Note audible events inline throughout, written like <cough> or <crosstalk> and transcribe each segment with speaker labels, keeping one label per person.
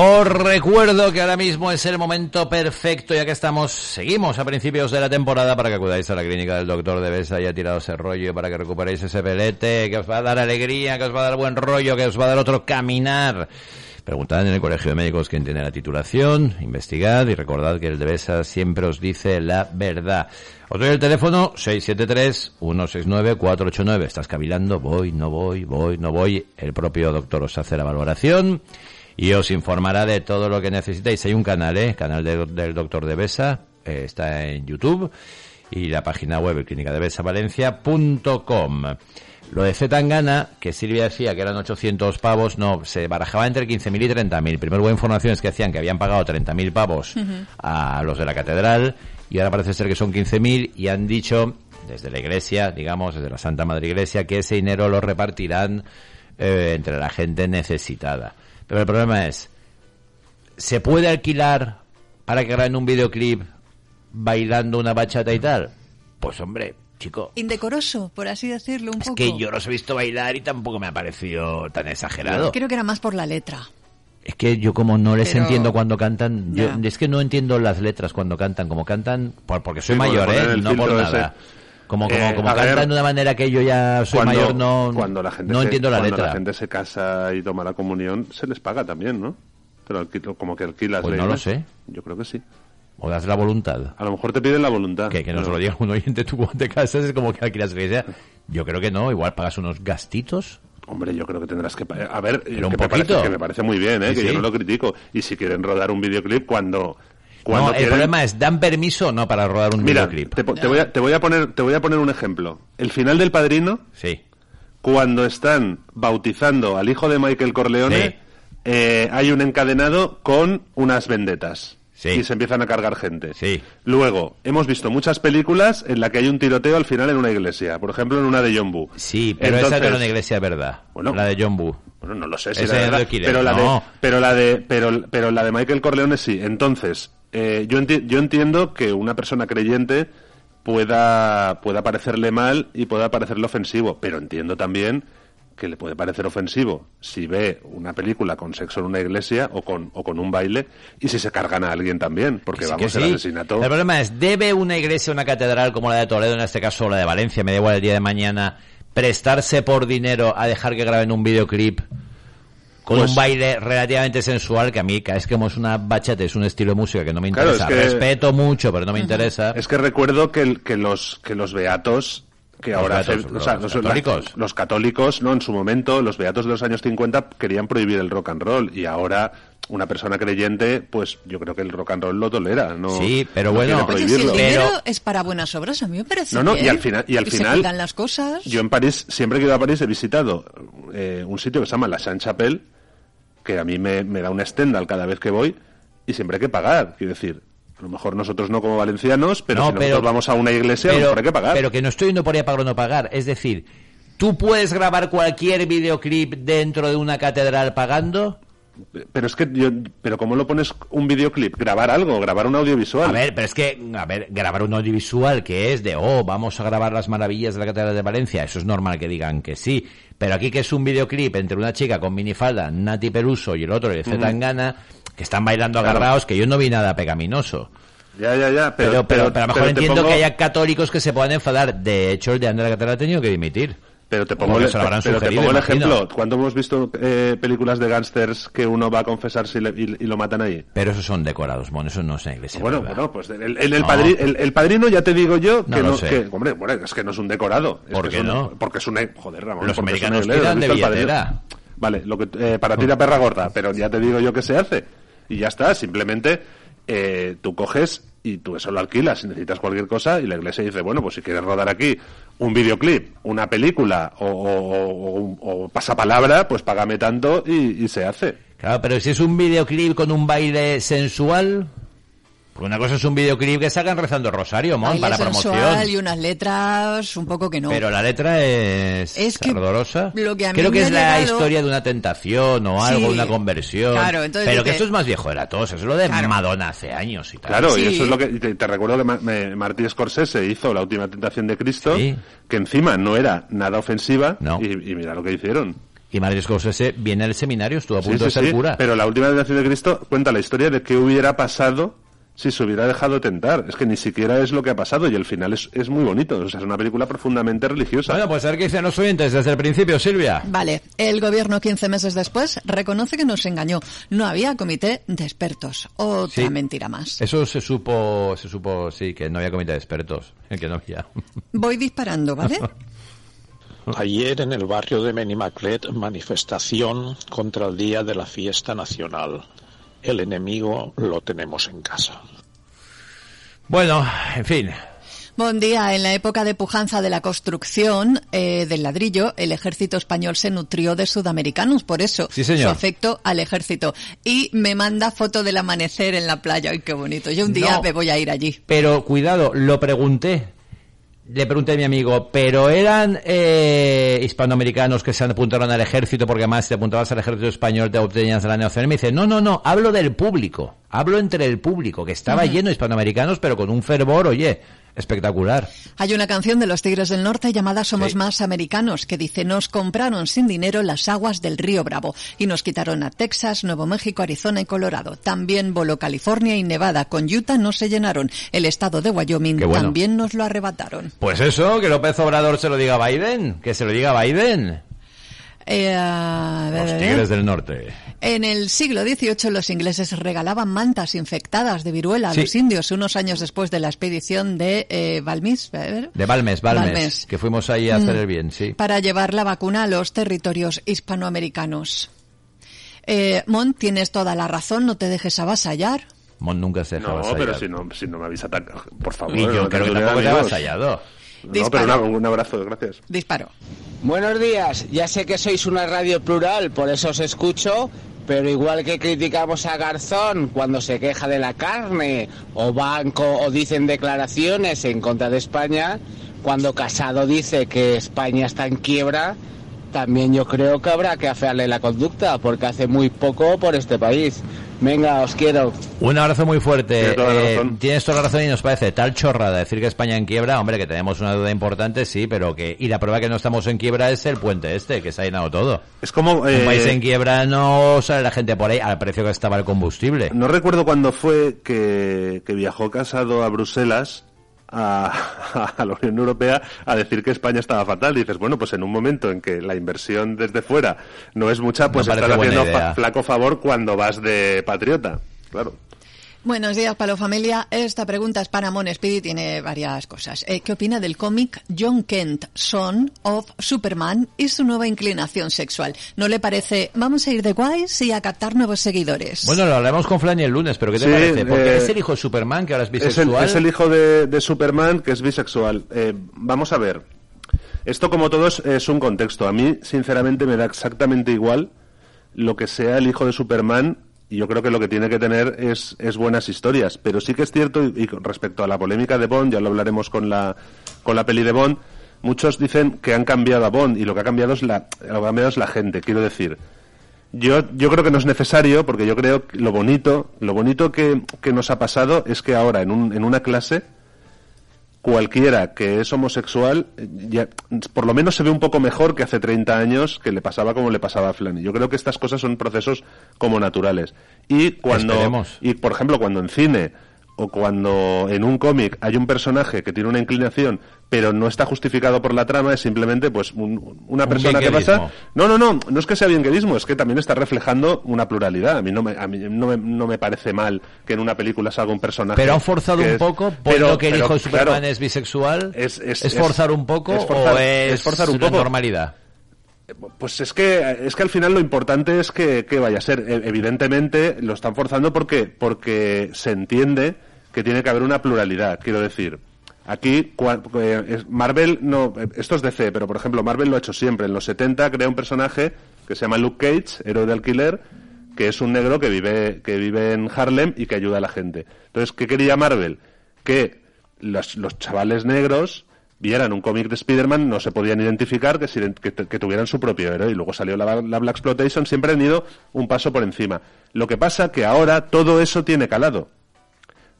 Speaker 1: Os recuerdo que ahora mismo es el momento perfecto, ya que estamos, seguimos a principios de la temporada para que acudáis a la clínica del doctor de Besa y ha tirado ese rollo para que recuperéis ese pelete, que os va a dar alegría, que os va a dar buen rollo, que os va a dar otro caminar. Preguntad en el Colegio de Médicos quién tiene la titulación, investigad y recordad que el de Besa siempre os dice la verdad. Os doy el teléfono 673-169-489. Estás cavilando, voy, no voy, voy, no voy. El propio doctor os hace la valoración y os informará de todo lo que necesitéis. Hay un canal, ¿eh? Canal de- del doctor de Besa, eh, está en YouTube y la página web clinicadebesavalencia.com. Lo de Zetangana, que Silvia decía que eran 800 pavos, no, se barajaba entre 15.000 y 30.000. Primero hubo informaciones que decían que habían pagado 30.000 pavos a los de la catedral y ahora parece ser que son 15.000 y han dicho desde la iglesia, digamos, desde la Santa Madre Iglesia, que ese dinero lo repartirán eh, entre la gente necesitada. Pero el problema es, ¿se puede alquilar para que graben un videoclip bailando una bachata y tal? Pues hombre, chico,
Speaker 2: Indecoroso, por así decirlo, un
Speaker 1: es
Speaker 2: poco.
Speaker 1: que yo los he visto bailar y tampoco me ha parecido tan exagerado.
Speaker 2: Creo que era más por la letra.
Speaker 1: Es que yo como no les
Speaker 2: Pero-
Speaker 1: entiendo cuando cantan, yo,
Speaker 2: Ya.
Speaker 1: es que no entiendo las letras cuando cantan, como cantan, por- porque soy
Speaker 3: Sí,
Speaker 1: mayor,
Speaker 3: ponen
Speaker 1: ¿eh? Y no por nada.
Speaker 3: ese.
Speaker 1: Como, como,
Speaker 3: Eh,
Speaker 1: como
Speaker 3: ver,
Speaker 1: de una manera que yo ya soy
Speaker 3: cuando,
Speaker 1: mayor, no,
Speaker 3: cuando la gente
Speaker 1: no
Speaker 3: se,
Speaker 1: entiendo la
Speaker 3: cuando
Speaker 1: letra.
Speaker 3: la gente se casa y toma la comunión, se les paga también, ¿no? Pero alquilo- como que alquilas.
Speaker 1: Pues no lo sé.
Speaker 3: Yo creo que sí.
Speaker 1: O das la voluntad.
Speaker 3: A lo mejor te piden la voluntad.
Speaker 1: Que, que nos
Speaker 3: Pero-
Speaker 1: lo diga un oyente, tú cuando te casas es como que alquilas la iglesia. Yo creo que no, igual pagas unos gastitos.
Speaker 3: Hombre, yo creo que tendrás que... A ver, que,
Speaker 1: Pero un
Speaker 3: me parece,
Speaker 1: poquito.
Speaker 3: que me parece muy bien, ¿eh?
Speaker 1: Sí,
Speaker 3: que yo no lo critico. Y si quieren rodar un videoclip, cuando... cuando
Speaker 1: no, el
Speaker 3: quieren-
Speaker 1: problema es, ¿dan permiso o no para rodar un
Speaker 3: Mira,
Speaker 1: videoclip?
Speaker 3: te, te voy a, te, voy a poner, te voy a poner un ejemplo. El final del Padrino,
Speaker 1: Sí.
Speaker 3: cuando están bautizando al hijo de Michael Corleone,
Speaker 1: Sí.
Speaker 3: eh, hay un encadenado con unas vendetas.
Speaker 1: Sí.
Speaker 3: Y se empiezan a cargar gente.
Speaker 1: Sí.
Speaker 3: Luego, hemos visto muchas películas en las que hay un tiroteo al final en una iglesia. Por ejemplo, en una de John Woo.
Speaker 1: Sí, pero esa no era una iglesia verdad.
Speaker 3: Bueno.
Speaker 1: la de John Woo.
Speaker 3: Bueno, no lo sé si
Speaker 1: Ese
Speaker 3: era
Speaker 1: es
Speaker 3: verdad,
Speaker 1: de Killer,
Speaker 3: pero la
Speaker 1: no.
Speaker 3: de pero la de pero pero la de Michael Corleone sí. Entonces, eh, yo enti- yo entiendo que una persona creyente pueda pueda parecerle mal y pueda parecerle ofensivo, pero entiendo también que le puede parecer ofensivo si ve una película con sexo en una iglesia o con o con un baile y si se cargan a alguien también, porque
Speaker 1: Que sí,
Speaker 3: vamos
Speaker 1: que
Speaker 3: el
Speaker 1: sí.
Speaker 3: asesinato.
Speaker 1: El problema es, ¿debe una iglesia, una catedral como la de Toledo, en este caso la de Valencia, me da igual el día de mañana, prestarse por dinero a dejar que graben un videoclip con
Speaker 3: Pues-
Speaker 1: un baile relativamente sensual que a mí, vez que hemos una bachata es un estilo de música que no me
Speaker 3: Claro,
Speaker 1: interesa.
Speaker 3: es que-
Speaker 1: Respeto mucho, pero no me interesa.
Speaker 3: Es que recuerdo que, el- que los que los beatos que
Speaker 1: Los
Speaker 3: ahora
Speaker 1: beatos, los
Speaker 3: o sea, los,
Speaker 1: católicos.
Speaker 3: los católicos, no en su momento, los beatos de los años 50 querían prohibir el rock and roll y ahora una persona creyente, pues yo creo que el rock and roll lo tolera, no
Speaker 1: Sí, pero
Speaker 3: no
Speaker 1: bueno-
Speaker 3: quiere
Speaker 2: Oye, si el.
Speaker 1: Pero-
Speaker 2: dinero es para buenas obras, a mí me parece
Speaker 3: No, no, y
Speaker 2: bien.
Speaker 3: al final- y al final-
Speaker 2: las cosas.
Speaker 3: Yo en París, siempre que he ido a París he visitado eh, un sitio que se llama La Sainte-Chapelle, que a mí me, me da un stendhal cada vez que voy y siempre hay que pagar, quiero decir. A lo mejor nosotros no como valencianos, pero
Speaker 1: No,
Speaker 3: si nosotros
Speaker 1: pero-
Speaker 3: vamos a una iglesia,
Speaker 1: pero,
Speaker 3: hay que pagar.
Speaker 1: pero que no estoy yendo por ahí a pagar o no pagar. Es decir, ¿tú puedes grabar cualquier videoclip dentro de una catedral pagando?
Speaker 3: Pero es que yo, pero ¿cómo lo pones un videoclip? Grabar algo, grabar un audiovisual.
Speaker 1: A ver, pero es que, a ver, grabar un audiovisual que es de, oh, vamos a grabar las maravillas de la Catedral de Valencia, eso es normal que digan que sí. Pero aquí que es un videoclip entre una chica con minifalda, Nati Peluso y el otro, el Zetangana, que están bailando
Speaker 3: Claro.
Speaker 1: agarrados, que yo no vi nada pecaminoso.
Speaker 3: Ya, ya, ya.
Speaker 1: Pero,
Speaker 3: Pero,
Speaker 1: pero, pero, a lo mejor entiendo
Speaker 3: pongo-
Speaker 1: que haya católicos que se puedan enfadar. De hecho, el de Andrea Catedral ha tenido que dimitir.
Speaker 3: Pero te pongo, el, pero te pongo el ejemplo. ¿Cuándo hemos visto eh, películas de gángsters que uno va a confesarse y, le- y- y lo matan ahí?
Speaker 1: Pero esos son decorados, bueno, eso no es una iglesia.
Speaker 3: Bueno,
Speaker 1: ¿verdad?
Speaker 3: bueno, pues el, el- el
Speaker 1: No.
Speaker 3: padri- el- padrino ya te digo yo que
Speaker 1: No
Speaker 3: no, que, hombre, bueno, es que no es un decorado. Es
Speaker 1: ¿Por
Speaker 3: que
Speaker 1: qué
Speaker 3: es un-
Speaker 1: no?
Speaker 3: Porque es una, joder, Ramón.
Speaker 1: Los
Speaker 3: es
Speaker 1: americanos tiran
Speaker 3: ¿has
Speaker 1: de billetera.
Speaker 3: Vale, lo que, eh, para ti la perra gorda, pero ya te digo yo que se hace. Y ya está, simplemente eh, tú coges y tú eso lo alquilas si necesitas cualquier cosa y la iglesia dice, bueno, pues si quieres rodar aquí un videoclip, una película o, pasapalabra, pues págame tanto y, y se hace.
Speaker 1: Claro, pero si es un videoclip con un baile sensual... Porque una cosa es un videoclip que sacan rezando Rosario, Mon,
Speaker 2: Baile
Speaker 1: para
Speaker 2: sensual
Speaker 1: promoción.
Speaker 2: y unas letras un poco que no.
Speaker 1: Pero la letra es,
Speaker 2: Es que
Speaker 1: ardorosa.
Speaker 2: lo que a mí
Speaker 1: Creo que
Speaker 2: me
Speaker 1: es la
Speaker 2: llegado-
Speaker 1: historia de una tentación o algo,
Speaker 2: Sí.
Speaker 1: una conversión.
Speaker 2: Claro, entonces
Speaker 1: Pero que
Speaker 2: dice-
Speaker 1: esto es más viejo de la tos, eso es lo de
Speaker 2: Claro.
Speaker 1: Madonna hace años y tal.
Speaker 3: Claro, y
Speaker 2: Sí.
Speaker 3: eso es lo que y te, te recuerdo que Ma- me- Martí Scorsese hizo La última tentación de Cristo,
Speaker 1: Sí.
Speaker 3: que encima no era nada ofensiva
Speaker 1: No.
Speaker 3: y, y mira lo que hicieron.
Speaker 1: Y Mario Scorsese viene al seminario, estuvo a
Speaker 3: Sí,
Speaker 1: punto de
Speaker 3: sí,
Speaker 1: ser
Speaker 3: sí,
Speaker 1: cura.
Speaker 3: Pero La última tentación de Cristo cuenta la historia de qué hubiera pasado si se hubiera dejado tentar. Es que ni siquiera es lo que ha pasado y el final es, es muy bonito. O sea, es una película profundamente religiosa.
Speaker 1: Bueno, pues a ver qué dicen los oyentes desde el principio, Silvia.
Speaker 2: Vale, el gobierno 15 meses después reconoce que nos engañó. No había comité de expertos. Otra
Speaker 1: Sí.
Speaker 2: mentira más.
Speaker 1: Eso se supo, se supo, sí, que no había comité de expertos. <laughs> Que no había.
Speaker 2: Voy disparando, ¿vale? <laughs>
Speaker 4: Ayer en el barrio de Benimaclet, manifestación contra el día de la fiesta nacional. El enemigo lo tenemos en casa.
Speaker 1: Bueno, en fin.
Speaker 2: Buen día. En la época de pujanza de la construcción eh, del ladrillo, el ejército español se nutrió de sudamericanos, por eso
Speaker 1: Sí, señor.
Speaker 2: su afecto al ejército. Y me manda foto del amanecer en la playa. ¡Ay, qué bonito! Yo un día
Speaker 1: No.
Speaker 2: me voy a ir allí.
Speaker 1: Pero cuidado, lo pregunté. Le pregunté a mi amigo, ¿pero eran eh, hispanoamericanos que se apuntaron al ejército porque además si te apuntabas al ejército español te obtenías la neoción? Y me dice, no, no, no, hablo del público. Hablo entre el público, que estaba lleno de hispanoamericanos, pero con un fervor, oye, espectacular.
Speaker 2: Hay una canción de los Tigres del Norte llamada Somos
Speaker 1: Sí.
Speaker 2: más americanos que dice nos compraron sin dinero las aguas del río Bravo y nos quitaron a Texas, Nuevo México, Arizona y Colorado. También voló California y Nevada. Con Utah no se llenaron. El estado de Wyoming
Speaker 1: bueno.
Speaker 2: también nos lo arrebataron.
Speaker 1: Pues eso, que López Obrador se lo diga a Biden, que se lo diga a Biden.
Speaker 2: Eh, a ver,
Speaker 1: Los tigres del norte.
Speaker 2: En el siglo XVIII los ingleses regalaban mantas infectadas de viruela a
Speaker 1: Sí.
Speaker 2: los indios unos años después de la expedición de eh, Balmis, ver.
Speaker 1: De Balmes, Balmes,
Speaker 2: Balmes.
Speaker 1: que fuimos ahí a hacer
Speaker 2: Mm.
Speaker 1: el bien, sí.
Speaker 2: para llevar la vacuna a los territorios hispanoamericanos. Eh, Mon, tienes toda la razón, no te dejes avasallar.
Speaker 1: Mon nunca se deja
Speaker 3: no,
Speaker 1: avasallar.
Speaker 3: pero si no, si no me habéis atacado, por favor.
Speaker 1: Y yo
Speaker 3: no
Speaker 1: creo que tampoco te avasallado.
Speaker 3: No, pero una- un abrazo, gracias.
Speaker 2: Disparo.
Speaker 5: Buenos días, ya sé que sois una radio plural, por eso os escucho, pero igual que criticamos a Garzón cuando se queja de la carne, o Banco, o dicen declaraciones en contra de España, cuando Casado dice que España está en quiebra, también yo creo que habrá que afearle la conducta, porque hace muy poco por este país. Venga, os quiero.
Speaker 1: Un abrazo muy fuerte.
Speaker 3: Tienes toda la
Speaker 1: Eh,
Speaker 3: razón.
Speaker 1: tienes toda la razón y nos parece tal chorrada decir que España en quiebra. Hombre, que tenemos una duda importante, sí, pero que... Y la prueba que no estamos en quiebra es el puente este, que se ha llenado todo.
Speaker 3: Es como...
Speaker 1: Un
Speaker 3: eh,
Speaker 1: país en quiebra no sale la gente por ahí al precio que estaba el combustible.
Speaker 3: No recuerdo cuándo fue que, que viajó casado a Bruselas, a, a la Unión Europea, a decir que España estaba fatal. Y dices, bueno, pues en un momento en que la inversión desde fuera no es mucha, pues
Speaker 1: parece
Speaker 3: estás haciendo fa- flaco favor cuando vas de patriota. Claro.
Speaker 2: Buenos días, Palo Familia. Esta pregunta es para Mon Speed y tiene varias cosas. Eh, ¿Qué opina del cómic John Kent, Son of Superman y su nueva inclinación sexual? ¿No le parece, vamos a ir de guays y a captar nuevos seguidores?
Speaker 1: Bueno, lo hablaremos con Flan el lunes, pero ¿qué te
Speaker 3: Sí,
Speaker 1: parece? Porque
Speaker 3: eh,
Speaker 1: es el hijo de Superman, que ahora es
Speaker 3: Es el,
Speaker 1: bisexual.
Speaker 3: es el hijo de, de Superman que es bisexual. Eh, vamos a ver. Esto, como todo, es, es un contexto. A mí, sinceramente, me da exactamente igual lo que sea el hijo de Superman. Y yo creo que lo que tiene que tener es, es buenas historias. Pero sí que es cierto, y, respecto a la polémica de Bond, ya lo hablaremos con la, con la peli de Bond, muchos dicen que han cambiado a Bond y lo que ha cambiado es la, lo que ha cambiado es la gente. Quiero decir, yo, yo creo que no es necesario porque yo creo que lo bonito, lo bonito que, que nos ha pasado es que ahora en, un, en una clase cualquiera que es homosexual ya, por lo menos se ve un poco mejor que hace 30 años que le pasaba como le pasaba a Flanny. Yo creo que estas cosas son procesos como naturales. Y cuando
Speaker 1: Esperemos.
Speaker 3: y por ejemplo cuando en cine o cuando en un cómic hay un personaje que tiene una inclinación pero no está justificado por la trama es simplemente pues un- una
Speaker 1: Un
Speaker 3: persona que pasa no, no, no, no es que sea bienquerismo, es que también está reflejando una pluralidad. A mí no me, a mí no me, no me parece mal que en una película salga un personaje.
Speaker 1: Pero han forzado un
Speaker 3: es-
Speaker 1: poco, por
Speaker 3: pero-
Speaker 1: lo que el hijo de Superman
Speaker 3: claro,
Speaker 1: es bisexual.
Speaker 3: es- es-
Speaker 1: forzar un poco
Speaker 3: es forzar-
Speaker 1: o es,
Speaker 3: forzar un
Speaker 1: una
Speaker 3: poco.
Speaker 1: normalidad?
Speaker 3: Pues es que, es que al final lo importante es que, que vaya a ser. E- Evidentemente lo están forzando porque, porque se entiende que tiene que haber una pluralidad. Quiero decir, aquí eh, Marvel no, eh, esto es DC, pero por ejemplo Marvel lo ha hecho siempre. En los 70 crea un personaje que se llama Luke Cage, héroe de alquiler, que es un negro que vive que vive en Harlem y que ayuda a la gente. Entonces, ¿qué quería Marvel? Que los, los chavales negros vieran un cómic de Spider-Man, no se podían identificar, que, que tuvieran su propio héroe. Y luego salió la, la Black Exploitation, siempre han ido un paso por encima. Lo que pasa que ahora todo eso tiene calado.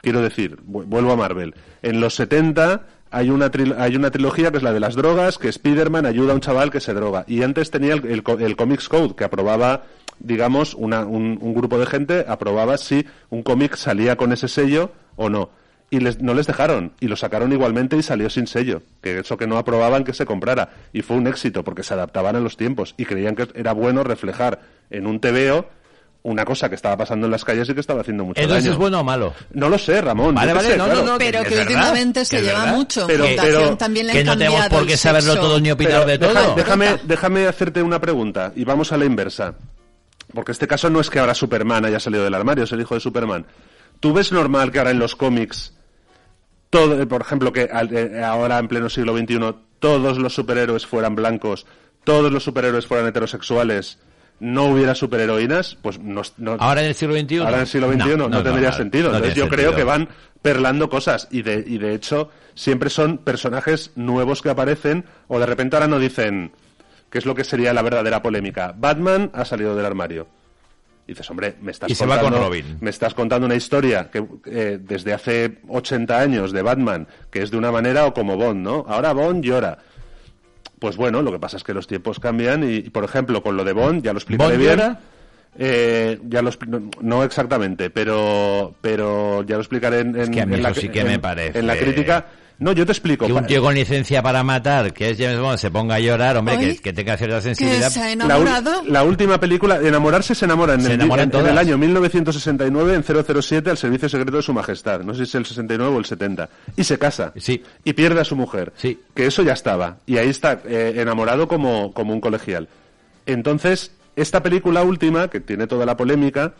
Speaker 3: Quiero decir, vu- vuelvo a Marvel. En los 70 hay una, hay una trilogía que es la de las drogas, que Spider-Man ayuda a un chaval que se droga. Y antes tenía el, el, el Comics Code, que aprobaba, digamos, una- un, un grupo de gente aprobaba si un cómic salía con ese sello o no. Y les- no les dejaron, y lo sacaron igualmente y salió sin sello. Que eso que no aprobaban que se comprara. Y fue un éxito, porque se adaptaban a los tiempos y creían que era bueno reflejar en un TVO una cosa que estaba pasando en las calles y que estaba haciendo mucho
Speaker 1: Entonces,
Speaker 3: daño.
Speaker 1: ¿es bueno o malo?
Speaker 3: No lo sé, Ramón.
Speaker 1: Vale, vale,
Speaker 3: sé,
Speaker 1: no,
Speaker 3: claro.
Speaker 1: no, no,
Speaker 2: Pero
Speaker 1: que
Speaker 2: que, últimamente
Speaker 1: que
Speaker 2: se lleva
Speaker 1: verdad.
Speaker 2: mucho.
Speaker 3: Pero-
Speaker 2: también le
Speaker 1: que
Speaker 2: han
Speaker 1: no tenemos
Speaker 2: cambiado
Speaker 1: por qué saberlo todo ni opinar de
Speaker 3: deja-
Speaker 1: todo.
Speaker 3: déjame, déjame hacerte una pregunta y vamos a la inversa. Porque este caso no es que ahora Superman haya salido del armario, es el hijo de Superman. ¿Tú ves normal que ahora en los cómics, todo, por ejemplo, que al- eh, ahora en pleno siglo XXI todos los superhéroes fueran blancos, todos los superhéroes fueran heterosexuales, no hubiera superheroínas? Pues no, no-
Speaker 1: Ahora en el siglo XXI.
Speaker 3: Ahora en el siglo XXI no,
Speaker 1: no,
Speaker 3: tendría sentido. Entonces yo creo que van perlando cosas y de, y de hecho siempre son personajes nuevos que aparecen o de repente ahora no dicen qué es lo que sería la verdadera polémica. Batman ha salido del armario. Y dices, hombre, me estás
Speaker 1: Y se va
Speaker 3: contando,
Speaker 1: con Robin.
Speaker 3: me estás contando una historia que eh, desde hace 80 años de Batman, que es de una manera o como Bond, ¿no? Ahora Bond llora. Pues bueno, lo que pasa es que los tiempos cambian y, por ejemplo, con lo de Bond, ya lo explicaré
Speaker 1: ¿Bond
Speaker 3: bien.
Speaker 1: llora?
Speaker 3: Eh, ya lo no, no exactamente, pero pero ya lo explicaré en, en-
Speaker 1: que a mí
Speaker 3: en la,
Speaker 1: eso sí que
Speaker 3: en-
Speaker 1: me parece-
Speaker 3: en la crítica. No, yo te explico.
Speaker 1: Que un tío con licencia para matar, que es James Bond, se ponga a llorar, hombre, que, que tenga cierta
Speaker 2: Que
Speaker 1: sensibilidad.
Speaker 2: se ha enamorado.
Speaker 3: la última película, enamorarse se enamora en,
Speaker 1: Se
Speaker 3: el, en- en el año 1969 en 007 al servicio secreto de su majestad. No sé si es el 69 o el 70. Y se casa.
Speaker 1: Sí.
Speaker 3: Y pierde a su mujer.
Speaker 1: Sí.
Speaker 3: Que eso ya estaba. Y ahí está eh, enamorado como, como un colegial. Entonces, esta película última, que tiene toda la polémica,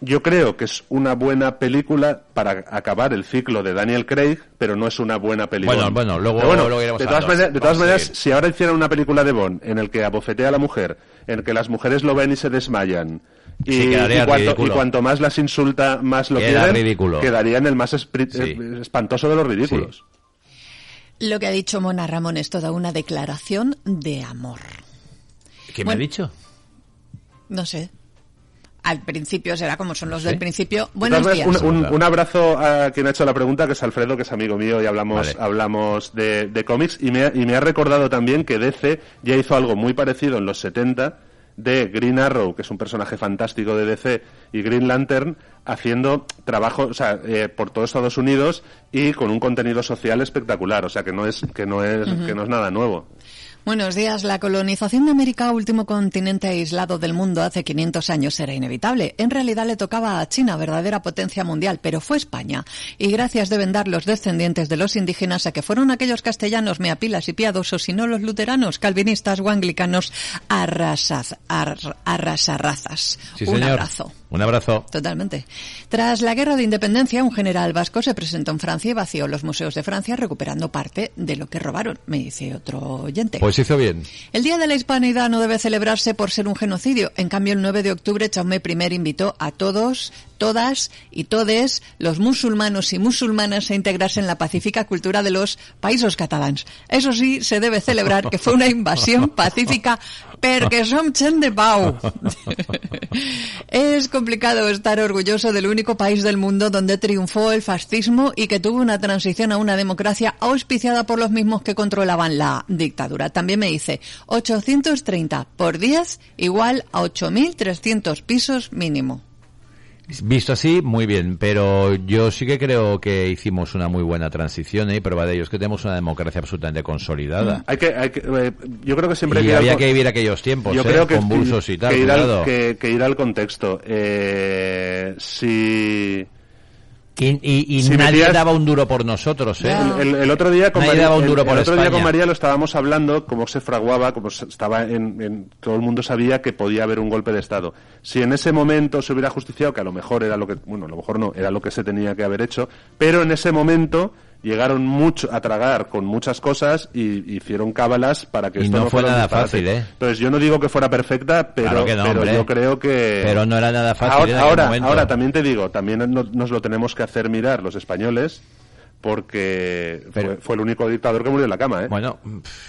Speaker 3: yo creo que es una buena película para acabar el ciclo de Daniel Craig, pero no es una buena película.
Speaker 1: Bueno, bueno, luego- luego iremos
Speaker 3: de todas, maneras, de todas maneras, si ahora hicieran una película de Bond en el que abofetea a la mujer, en el que las mujeres lo ven y se desmayan, y,
Speaker 1: Sí, quedaría
Speaker 3: y cuanto,
Speaker 1: ridículo.
Speaker 3: y cuanto más las insulta, más lo
Speaker 1: Queda
Speaker 3: quieren,
Speaker 1: ridículo.
Speaker 3: quedaría en el más
Speaker 1: Sí.
Speaker 3: eh, espantoso de los ridículos.
Speaker 2: Lo que ha dicho Mona Ramón es toda una declaración de amor.
Speaker 1: ¿Qué me
Speaker 2: Bueno.
Speaker 1: ha dicho?
Speaker 2: No sé. Al principio será como son los
Speaker 1: ¿Sí?
Speaker 2: del principio. Buenos días.
Speaker 3: un, un- un abrazo a quien ha hecho la pregunta, que es Alfredo, que es amigo mío, y hablamos,
Speaker 1: Vale.
Speaker 3: hablamos de, de cómics. Y me, ha- y me ha recordado también que DC ya hizo algo muy parecido en los 70 de Green Arrow, que es un personaje fantástico de DC, y Green Lantern, haciendo trabajo o sea, eh, por todo Estados Unidos y con un contenido social espectacular. O sea, que no es, que no es, que no es nada nuevo.
Speaker 2: Buenos días. La colonización de América, último continente aislado del mundo hace 500 años, era inevitable. En realidad le tocaba a China, verdadera potencia mundial, pero fue España. Y gracias deben dar los descendientes de los indígenas a que fueron aquellos castellanos meapilas y piadosos y no los luteranos, calvinistas o anglicanos arrasaz, ar- arrasarrazas.
Speaker 1: Sí,
Speaker 2: Un
Speaker 1: señor.
Speaker 2: abrazo.
Speaker 1: Un abrazo.
Speaker 2: Totalmente. Tras la guerra de independencia, un general vasco se presentó en Francia y vació los museos de Francia recuperando parte de lo que robaron, me dice otro oyente.
Speaker 1: Pues hizo bien.
Speaker 2: El Día de la Hispanidad no debe celebrarse por ser un genocidio. En cambio, el 9 de octubre, Jaume I invitó a todos, todas y todes los musulmanos y musulmanas a integrarse en la pacífica cultura de los países catalans. Eso sí, se debe celebrar que fue una invasión <laughs> pacífica porque <laughs> som gent de pau. es complicado estar orgulloso del único país del mundo donde triunfó el fascismo y que tuvo una transición a una democracia auspiciada por los mismos que controlaban la dictadura. También me dice 830 por 10 igual a 8.300 pisos mínimo.
Speaker 1: Visto así, muy bien, pero yo sí que creo que hicimos una muy buena transición ¿eh? y prueba de ello es que tenemos una democracia absolutamente consolidada.
Speaker 3: Hay que, hay que, eh, yo creo que siempre
Speaker 1: Y
Speaker 3: que ir al
Speaker 1: había que vivir aquellos tiempos,
Speaker 3: Yo
Speaker 1: ¿eh?
Speaker 3: creo que,
Speaker 1: convulsos y tal,
Speaker 3: que ir, al,
Speaker 1: cuidado.
Speaker 3: que, que ir al contexto. Eh, si
Speaker 1: Y, y- y
Speaker 3: Si
Speaker 1: nadie
Speaker 3: metías-
Speaker 1: daba un duro por nosotros, ¿eh?
Speaker 3: El, el- el otro día con
Speaker 1: Nadie
Speaker 3: María,
Speaker 1: daba un
Speaker 3: el-
Speaker 1: por
Speaker 3: otro día con María lo estábamos hablando, cómo se fraguaba, como se- estaba en, en- todo el mundo sabía que podía haber un golpe de estado. Si en ese momento se hubiera justiciado, que a lo mejor era lo que, bueno, a lo mejor no, era lo que se tenía que haber hecho, pero en ese momento llegaron mucho a tragar con muchas cosas y hicieron cábalas para que
Speaker 1: Y
Speaker 3: esto
Speaker 1: no
Speaker 3: no,
Speaker 1: fue
Speaker 3: fuera
Speaker 1: nada fácil, ¿eh?
Speaker 3: Entonces yo no digo que fuera perfecta, pero,
Speaker 1: Claro que no,
Speaker 3: pero
Speaker 1: hombre.
Speaker 3: yo creo que
Speaker 1: Pero no era nada fácil
Speaker 3: Ahora,
Speaker 1: en aquel
Speaker 3: ahora,
Speaker 1: momento.
Speaker 3: ahora también te digo, también no- nos lo tenemos que hacer mirar los españoles porque
Speaker 1: Pero-
Speaker 3: fue, fue el único dictador que murió en la cama, ¿eh?
Speaker 1: Bueno,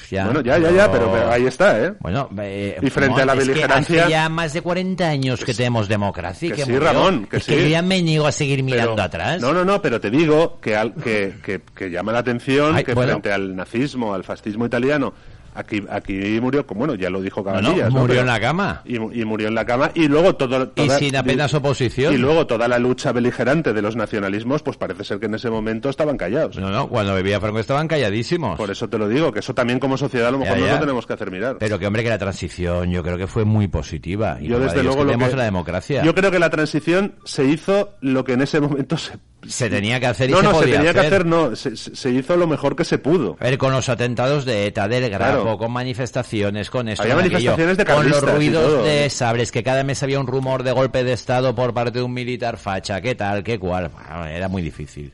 Speaker 1: ya.
Speaker 3: Bueno, ya, ya, ya, pero, pero ahí está, ¿eh?
Speaker 1: Bueno, eh,
Speaker 3: Y frente a la
Speaker 1: es que
Speaker 3: beligerancia-
Speaker 1: hace ya más de 40 años que tenemos democracia.
Speaker 3: que
Speaker 1: que
Speaker 3: sí,
Speaker 1: murió.
Speaker 3: Ramón, que
Speaker 1: es
Speaker 3: sí.
Speaker 1: que yo ya me niego a seguir mirando atrás.
Speaker 3: No, no, no, pero te digo que, al- que, que, que llama la atención
Speaker 1: Ay,
Speaker 3: que
Speaker 1: bueno.
Speaker 3: frente al nazismo, al fascismo italiano, aquí, aquí murió, como bueno, ya lo dijo
Speaker 1: No, no,
Speaker 3: Cabanillas.
Speaker 1: murió en la cama.
Speaker 3: Y, mu- y murió en la cama y luego todo
Speaker 1: Y
Speaker 3: toda-
Speaker 1: sin apenas oposición.
Speaker 3: y luego toda la lucha beligerante de los nacionalismos pues parece ser que en ese momento estaban callados
Speaker 1: No, no, cuando vivía Franco estaban calladísimos.
Speaker 3: por eso te lo digo que eso también como sociedad a lo mejor
Speaker 1: Ya, ya.
Speaker 3: lo tenemos que hacer mirar
Speaker 1: Pero que hombre que la transición yo creo que fue muy positiva. Y
Speaker 3: yo desde luego
Speaker 1: que
Speaker 3: lo que
Speaker 1: la democracia.
Speaker 3: yo creo que la transición se hizo lo que en ese momento se
Speaker 1: Se tenía que hacer y
Speaker 3: no
Speaker 1: se
Speaker 3: no se tenía que
Speaker 1: hacer.
Speaker 3: no se, hizo lo mejor que se pudo
Speaker 1: A ver, con los atentados de ETA, del Grapo,
Speaker 3: Claro.
Speaker 1: con manifestaciones, con esto,
Speaker 3: Había
Speaker 1: con aquello,
Speaker 3: manifestaciones de
Speaker 1: con los ruidos de sabres, que cada mes había un rumor de golpe de Estado por parte de un militar facha, qué tal, qué cual. Bueno, Era muy difícil.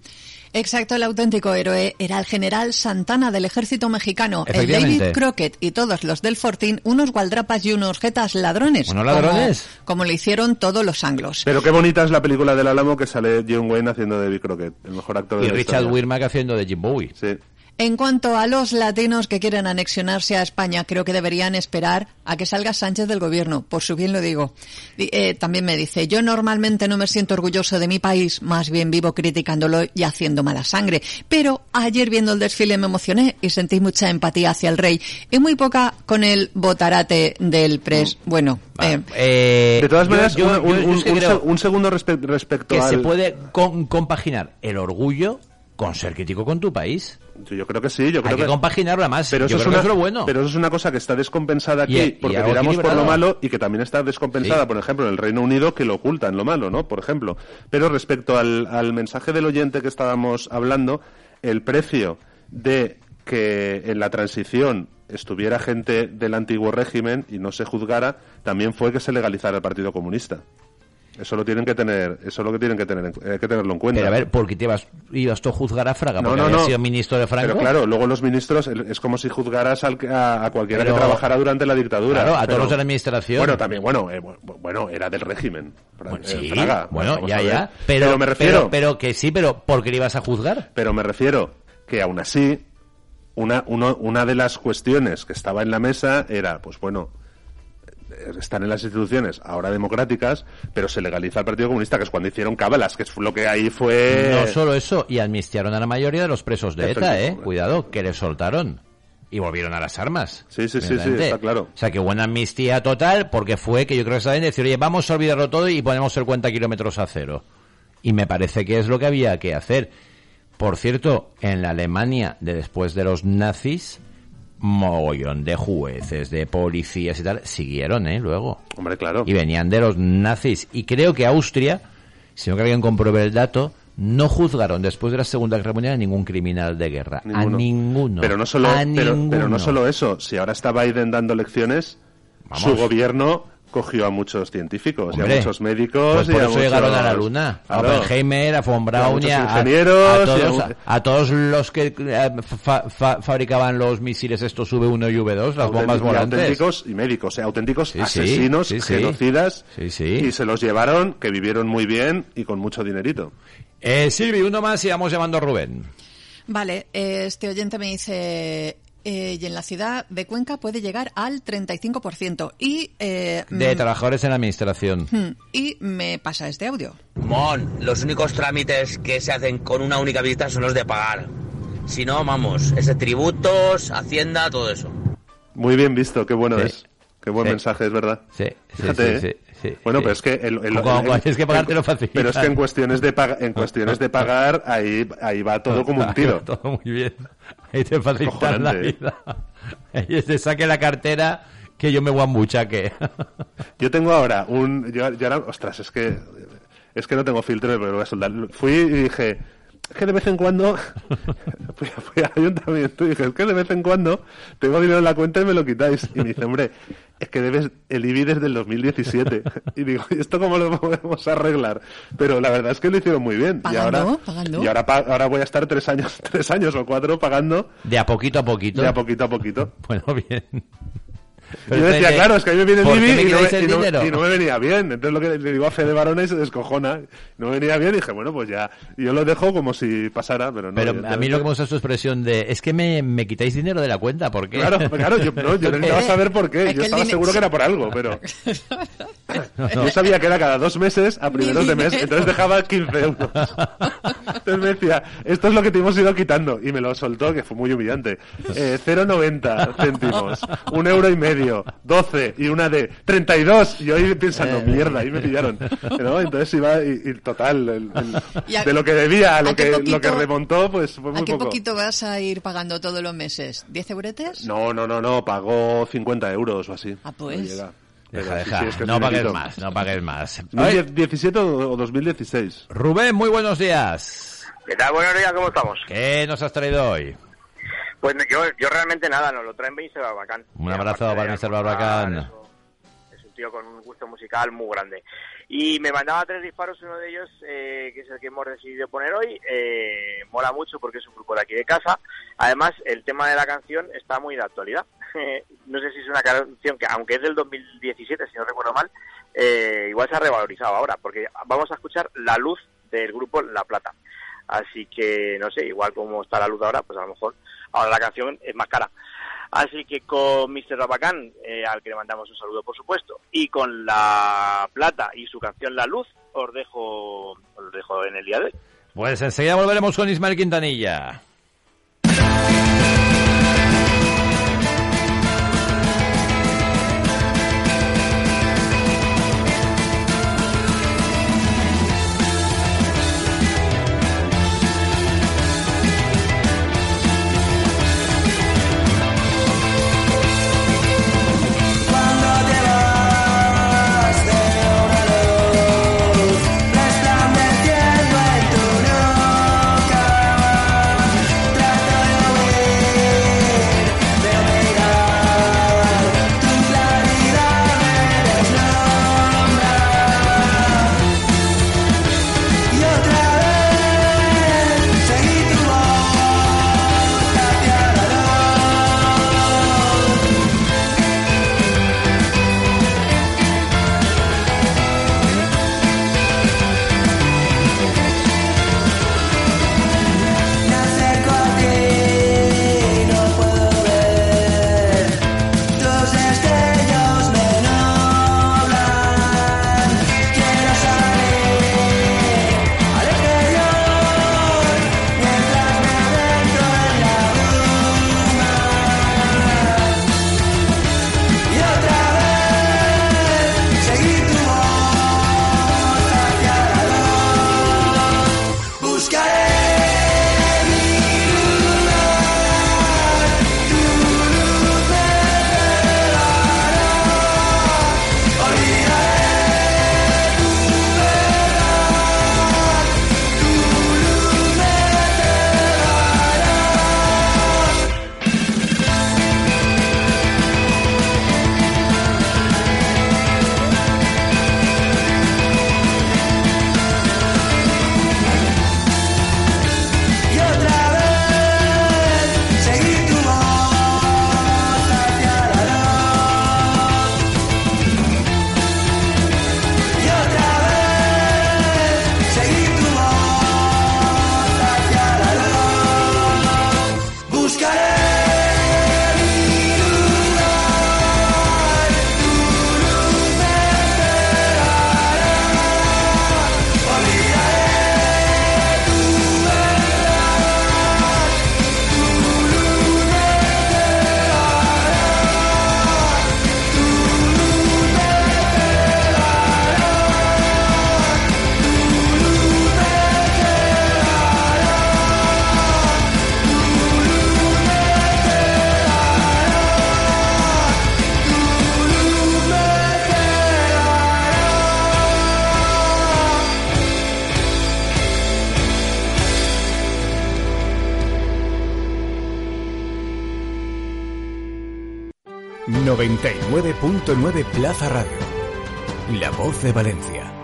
Speaker 2: Exacto, el auténtico héroe era el general Santana del ejército mexicano, el. David Crockett y todos los del Fortín, unos gualdrapas y unos jetas ladrones.
Speaker 1: ¿Unos
Speaker 2: como-
Speaker 1: ladrones?
Speaker 2: Como, lo hicieron todos los anglos.
Speaker 3: pero qué bonita es la película del Álamo que sale John Wayne haciendo de David Crockett el mejor actor de
Speaker 1: Y
Speaker 3: la
Speaker 1: Richard. Wirmack haciendo de Jim Bowie.
Speaker 3: sí
Speaker 2: En cuanto a los latinos que quieren anexionarse a España, creo que deberían esperar a que salga Sánchez del gobierno, por su bien lo digo. Di- eh, también me dice, yo normalmente no me siento orgulloso de mi país, más bien vivo criticándolo y haciendo mala sangre. Pero ayer viendo el desfile me emocioné y sentí mucha empatía hacia el rey y muy poca con el botarate del pres. Bueno, eh,
Speaker 1: Eh,
Speaker 3: de todas maneras
Speaker 1: yo-
Speaker 3: un,
Speaker 1: yo-
Speaker 3: un-
Speaker 1: yo
Speaker 3: un-
Speaker 1: es que
Speaker 3: un
Speaker 1: creo
Speaker 3: se- un segundo respe- respecto
Speaker 1: que
Speaker 3: al
Speaker 1: se puede con- compaginar el orgullo con ser crítico con tu país.
Speaker 3: yo creo que sí yo creo
Speaker 1: Hay que compaginarlo más.
Speaker 3: Pero
Speaker 1: yo
Speaker 3: eso, es
Speaker 1: creo
Speaker 3: una,
Speaker 1: que es lo bueno.
Speaker 3: pero eso es una cosa que está descompensada aquí
Speaker 1: Y- y
Speaker 3: porque
Speaker 1: algo
Speaker 3: tiramos por lo malo y que también está descompensada,
Speaker 1: Sí.
Speaker 3: por ejemplo, en el Reino Unido que lo ocultan lo malo, ¿no? Por ejemplo. Pero respecto al, al mensaje del oyente que estábamos hablando, el precio de que en la transición estuviera gente del antiguo régimen y no se juzgara, también fue que se legalizara el Partido Comunista. Eso lo tienen que tener, eso es lo que tienen que tener, en- hay que tenerlo en cuenta.
Speaker 1: Pero a ver, ¿por qué te ibas, ibas tú a juzgar a Fraga?
Speaker 3: No,
Speaker 1: Porque
Speaker 3: no,
Speaker 1: había
Speaker 3: no.
Speaker 1: sido ministro de Franco.
Speaker 3: Pero claro, luego los ministros es como si juzgaras al a, a cualquiera
Speaker 1: Pero-
Speaker 3: que trabajara durante la dictadura.
Speaker 1: Claro, a
Speaker 3: Pero-
Speaker 1: todos los de la administración.
Speaker 3: Bueno, también, bueno, eh, bu- bueno, era del régimen.
Speaker 1: Bueno,
Speaker 3: eh,
Speaker 1: sí,
Speaker 3: Fraga,
Speaker 1: bueno, ya, ya. Pero,
Speaker 3: me refiero,
Speaker 1: pero, pero que sí, pero ¿por qué le ibas a juzgar?
Speaker 3: pero me refiero que aún así una, uno- una de las cuestiones que estaba en la mesa era, pues bueno, eh, están en las instituciones ahora democráticas, pero se legaliza el Partido Comunista, que es cuando hicieron cábalas, que es lo que ahí fue...
Speaker 1: No solo eso, y amnistiaron a la mayoría de los presos de ETA, ¿eh? Cuidado, que les soltaron. Y volvieron a las armas.
Speaker 3: Sí, sí, sí, sí, está claro.
Speaker 1: O sea, que buena amnistía total, porque fue que yo creo que saben decir, oye, vamos a olvidarlo todo y ponemos el cuenta kilómetros a cero. Y me parece que es lo que había que hacer. Por cierto, en la Alemania de después de los nazis, mogollón de jueces, de policías y tal, siguieron, ¿eh? Luego.
Speaker 3: Hombre, claro.
Speaker 1: Y venían de los nazis. Y creo que Austria, si no que alguien compruebe el dato, no juzgaron después de la Segunda Guerra Mundial a ningún criminal de guerra. A ninguno.
Speaker 3: Pero no solo,
Speaker 1: A
Speaker 3: pero, pero no
Speaker 1: ninguno.
Speaker 3: solo eso. Si ahora está Biden dando lecciones,
Speaker 1: Vamos.
Speaker 3: su gobierno cogió a muchos científicos y a muchos médicos.
Speaker 1: Pues
Speaker 3: y
Speaker 1: por
Speaker 3: a
Speaker 1: eso llegaron a la luna. A
Speaker 3: Claro.
Speaker 1: Oppenheimer, a von Braun y
Speaker 3: a
Speaker 1: a, a-
Speaker 3: ingenieros,
Speaker 1: a
Speaker 3: a
Speaker 1: todos, a, a todos los que eh, fa- fa- fabricaban los misiles estos V1 y V2, las bombas volantes.
Speaker 3: auténticos y médicos, eh, auténticos
Speaker 1: Sí,
Speaker 3: asesinos,
Speaker 1: sí, sí.
Speaker 3: genocidas,
Speaker 1: Sí, sí.
Speaker 3: y se los llevaron, que vivieron muy bien y con mucho dinerito.
Speaker 1: Eh, Silvi, uno más y vamos llamando a Rubén.
Speaker 2: Vale, eh, este oyente me dice, eh, y en la ciudad de Cuenca puede llegar al 35%. Y, eh,
Speaker 1: De
Speaker 2: mm,
Speaker 1: trabajadores en la administración.
Speaker 2: mm, y me pasa este audio.
Speaker 6: Mon, los únicos trámites que se hacen con una única visita son los de pagar. Si no, vamos, es de tributos, hacienda, todo eso.
Speaker 3: Muy bien visto, qué bueno
Speaker 1: Sí.
Speaker 3: es. Qué buen
Speaker 1: Sí.
Speaker 3: mensaje, es verdad.
Speaker 1: Sí, sí,
Speaker 3: Fíjate,
Speaker 1: sí,
Speaker 3: ¿eh?
Speaker 1: Sí,
Speaker 3: bueno,
Speaker 1: sí.
Speaker 3: pero es que el, el-
Speaker 1: como
Speaker 3: el-
Speaker 1: tienes que pagarte
Speaker 3: en-
Speaker 1: lo facilitan.
Speaker 3: Pero es que en cuestiones de paga- en cuestiones de pagar ahí ahí va todo como un tiro. <laughs>
Speaker 1: Todo muy bien. Ahí te facilitan la vida. Ahí te saque la cartera que yo me guambuchaque. <laughs>
Speaker 3: Yo tengo ahora un yo, yo ahora, ostras, es que es que no tengo filtro, pero lo voy a soldar. Fui y dije, es que de vez en cuando, <laughs> fui, fui al ayuntamiento y dije, es que de vez en cuando tengo dinero en la cuenta y me lo quitáis. Y me dice, hombre, es que debes el IBI desde el 2017. <laughs> Y digo, ¿y esto cómo lo podemos arreglar? Pero la verdad es que lo hicieron muy bien. y
Speaker 2: Pagando,
Speaker 3: ahora,
Speaker 2: pagando.
Speaker 3: Y ahora, ahora voy a estar tres años, <laughs> tres años o cuatro pagando
Speaker 1: De a poquito a poquito.
Speaker 3: de a poquito a poquito.
Speaker 1: Bueno, bien.
Speaker 3: Yo decía, claro, es que a mí me viene
Speaker 1: ¿por
Speaker 3: el IBI y no, me-
Speaker 1: el
Speaker 3: y no-
Speaker 1: dinero?
Speaker 3: y no me venía bien. Entonces lo que le digo a Fede Barona y se descojona. No me venía bien y dije, bueno, pues ya. Y yo lo dejo como si pasara, pero no.
Speaker 1: Pero a mí lo que me gusta es tu expresión de, es que me, me quitáis dinero de la cuenta, ¿por qué?
Speaker 3: Claro, <laughs> claro, yo, no, yo necesitaba <laughs> saber por qué.
Speaker 2: Es
Speaker 3: Yo estaba seguro que era por algo, pero <laughs>
Speaker 1: No, no.
Speaker 3: yo sabía que era cada dos meses a primeros de mes, entonces dejaba 15 euros. Entonces me decía, esto es lo que te hemos ido quitando. Y me lo soltó, que fue muy humillante. Eh, 0,90 céntimos, un euro y medio, 12 y una de 32. Y yo ahí pensando, mierda, ahí me pillaron. ¿No? Entonces iba, y, y total, el- el-
Speaker 2: ¿Y a-
Speaker 3: de lo que debía a
Speaker 2: a
Speaker 3: lo
Speaker 2: qué
Speaker 3: que, lo
Speaker 2: poquito-
Speaker 3: que remontó, pues fue muy
Speaker 2: ¿A qué
Speaker 3: poco.
Speaker 2: poquito vas a ir pagando todos los meses? ¿10 euretes?
Speaker 3: No, no, no, no, pagó 50 euros o así.
Speaker 2: Ah, pues.
Speaker 3: No. Pero
Speaker 1: Deja,
Speaker 3: sí,
Speaker 1: deja.
Speaker 3: sí, es que
Speaker 1: no pagues
Speaker 3: dinerito.
Speaker 1: más, no pagues más. Oye,
Speaker 3: ¿2017 o o 2016?
Speaker 1: Rubén, muy buenos días.
Speaker 7: ¿Qué tal? Buenos días, ¿cómo estamos?
Speaker 1: ¿Qué nos has traído hoy?
Speaker 7: Pues yo, yo realmente nada, nos lo traen Mr. Barbacán.
Speaker 1: Un abrazo para
Speaker 7: aportar
Speaker 1: Barbacán.
Speaker 7: Es un tío con un gusto musical muy grande. Y me mandaba tres disparos, uno de ellos, eh, que es el que hemos decidido poner hoy, eh, mola mucho porque es un grupo de aquí de casa. Además, el tema de la canción está muy de actualidad. <laughs> no sé si es una canción que, aunque es del 2017, si no recuerdo mal, eh, igual se ha revalorizado ahora, porque vamos a escuchar La Luz del grupo La Plata. Así que, no sé, igual como está la luz ahora, pues a lo mejor ahora la canción es más cara. Así que con Mr. Rabacán, eh, al que le mandamos un saludo, por supuesto, y con La Plata y su canción La Luz, os dejo, os dejo en el día de hoy.
Speaker 1: Pues enseguida volveremos con Ismael Quintanilla.
Speaker 8: 99.9 Plaza Radio. La voz de Valencia.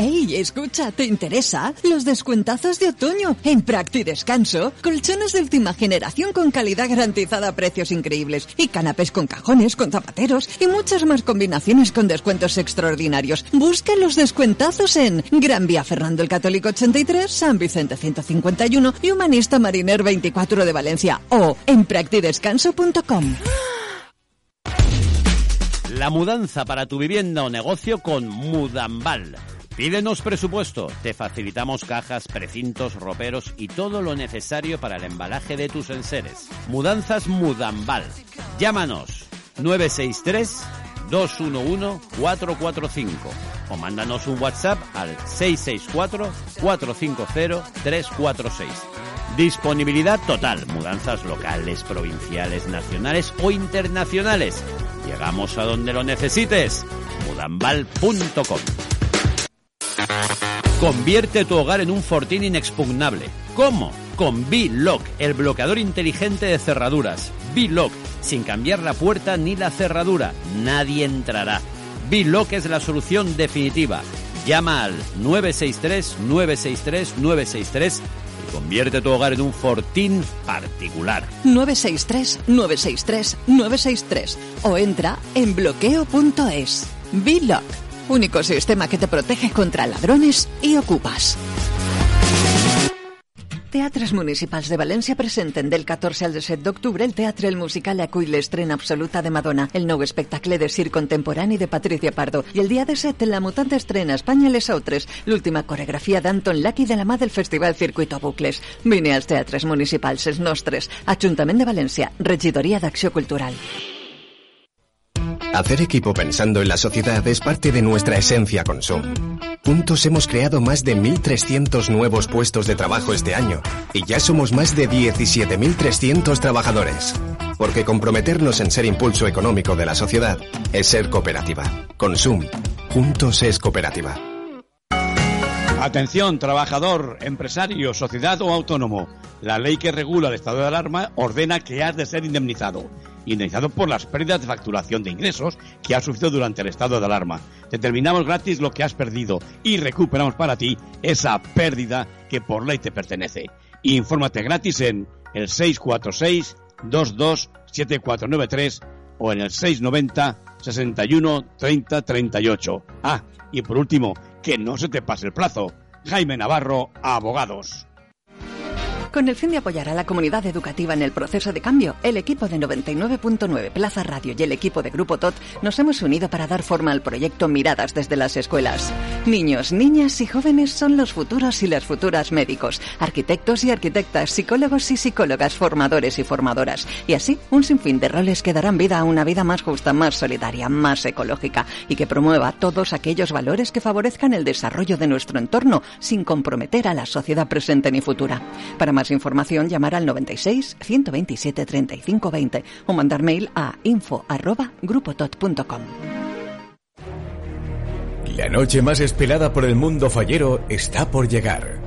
Speaker 2: ¡Ey, escucha! ¿Te interesa? Los descuentazos de otoño. En Practi Descanso, colchones de última generación con calidad garantizada a precios increíbles. Y canapés con cajones, con zapateros y muchas más combinaciones con descuentos extraordinarios. Busca los descuentazos en Gran Vía Fernando el Católico 83, San Vicente 151 y Humanista Mariner 24 de Valencia. O en practidescanso.com.
Speaker 1: La mudanza para tu vivienda o negocio con Mudambal. Pídenos presupuesto. Te facilitamos cajas, precintos, roperos y todo lo necesario para el embalaje de tus enseres. Mudanzas Mudambal. Llámanos 963 211 445 o mándanos un WhatsApp al 664 450 346. Disponibilidad total. Mudanzas locales, provinciales, nacionales o internacionales. Llegamos a donde lo necesites. Mudambal.com. Convierte tu hogar en un fortín inexpugnable. ¿Cómo? Con B-Lock, el bloqueador inteligente de cerraduras. B-Lock, sin cambiar la puerta ni la cerradura. Nadie entrará. B-Lock es la solución definitiva. Llama al 963-963-963 y convierte tu hogar en un fortín particular.
Speaker 2: 963 963 963 o entra en bloqueo.es. V-Lock, único sistema que te protege contra ladrones i ocupas. Teatres Municipals de València presenten del 14 al 17 d'octubre el Teatre El Musical acull l'estrena absoluta de Madonna, el nou espectacle de circ contemporani de Patricia Pardo. I el dia 17 la mutant estrena Espanya les Autres, l'última coreografia d'Anton Laki de la mà del Festival Circuito Bucles. Vine als Teatres Municipals, els nostres. Ajuntament de València, Regidoria d'Acció Cultural.
Speaker 9: Hacer equipo pensando en la sociedad es parte de nuestra esencia Consum. Juntos hemos creado más de 1.300 nuevos puestos de trabajo este año y ya somos más de 17.300 trabajadores. Porque comprometernos en ser impulso económico de la sociedad es ser cooperativa. Consum. Juntos es cooperativa.
Speaker 10: Atención, trabajador, empresario, sociedad o autónomo. La ley que regula el estado de alarma ordena que has de ser indemnizado. Indemnizado por las pérdidas de facturación de ingresos que has sufrido durante el estado de alarma. Determinamos gratis lo que has perdido y recuperamos para ti esa pérdida que por ley te pertenece. Infórmate gratis en el 646 22 7493 o en el 690 61 30 38. Ah, y por último, que no se te pase el plazo. Jaime Navarro, Abogados.
Speaker 2: Con el fin de apoyar a la comunidad educativa en el proceso de cambio, el equipo de 99.9 Plaza Radio y el equipo de Grupo TOT nos hemos unido para dar forma al proyecto Miradas desde las escuelas. Niños, niñas y jóvenes son los futuros y las futuras médicos, arquitectos y arquitectas, psicólogos y psicólogas, formadores y formadoras. Y así, un sinfín de roles que darán vida a una vida más justa, más solidaria, más ecológica y que promueva todos aquellos valores que favorezcan el desarrollo de nuestro entorno sin comprometer a la sociedad presente ni futura. Para más información, llamar al 96 127 35 20 o mandar mail a info@grupotot.com.
Speaker 8: La noche más esperada por el mundo fallero está por llegar.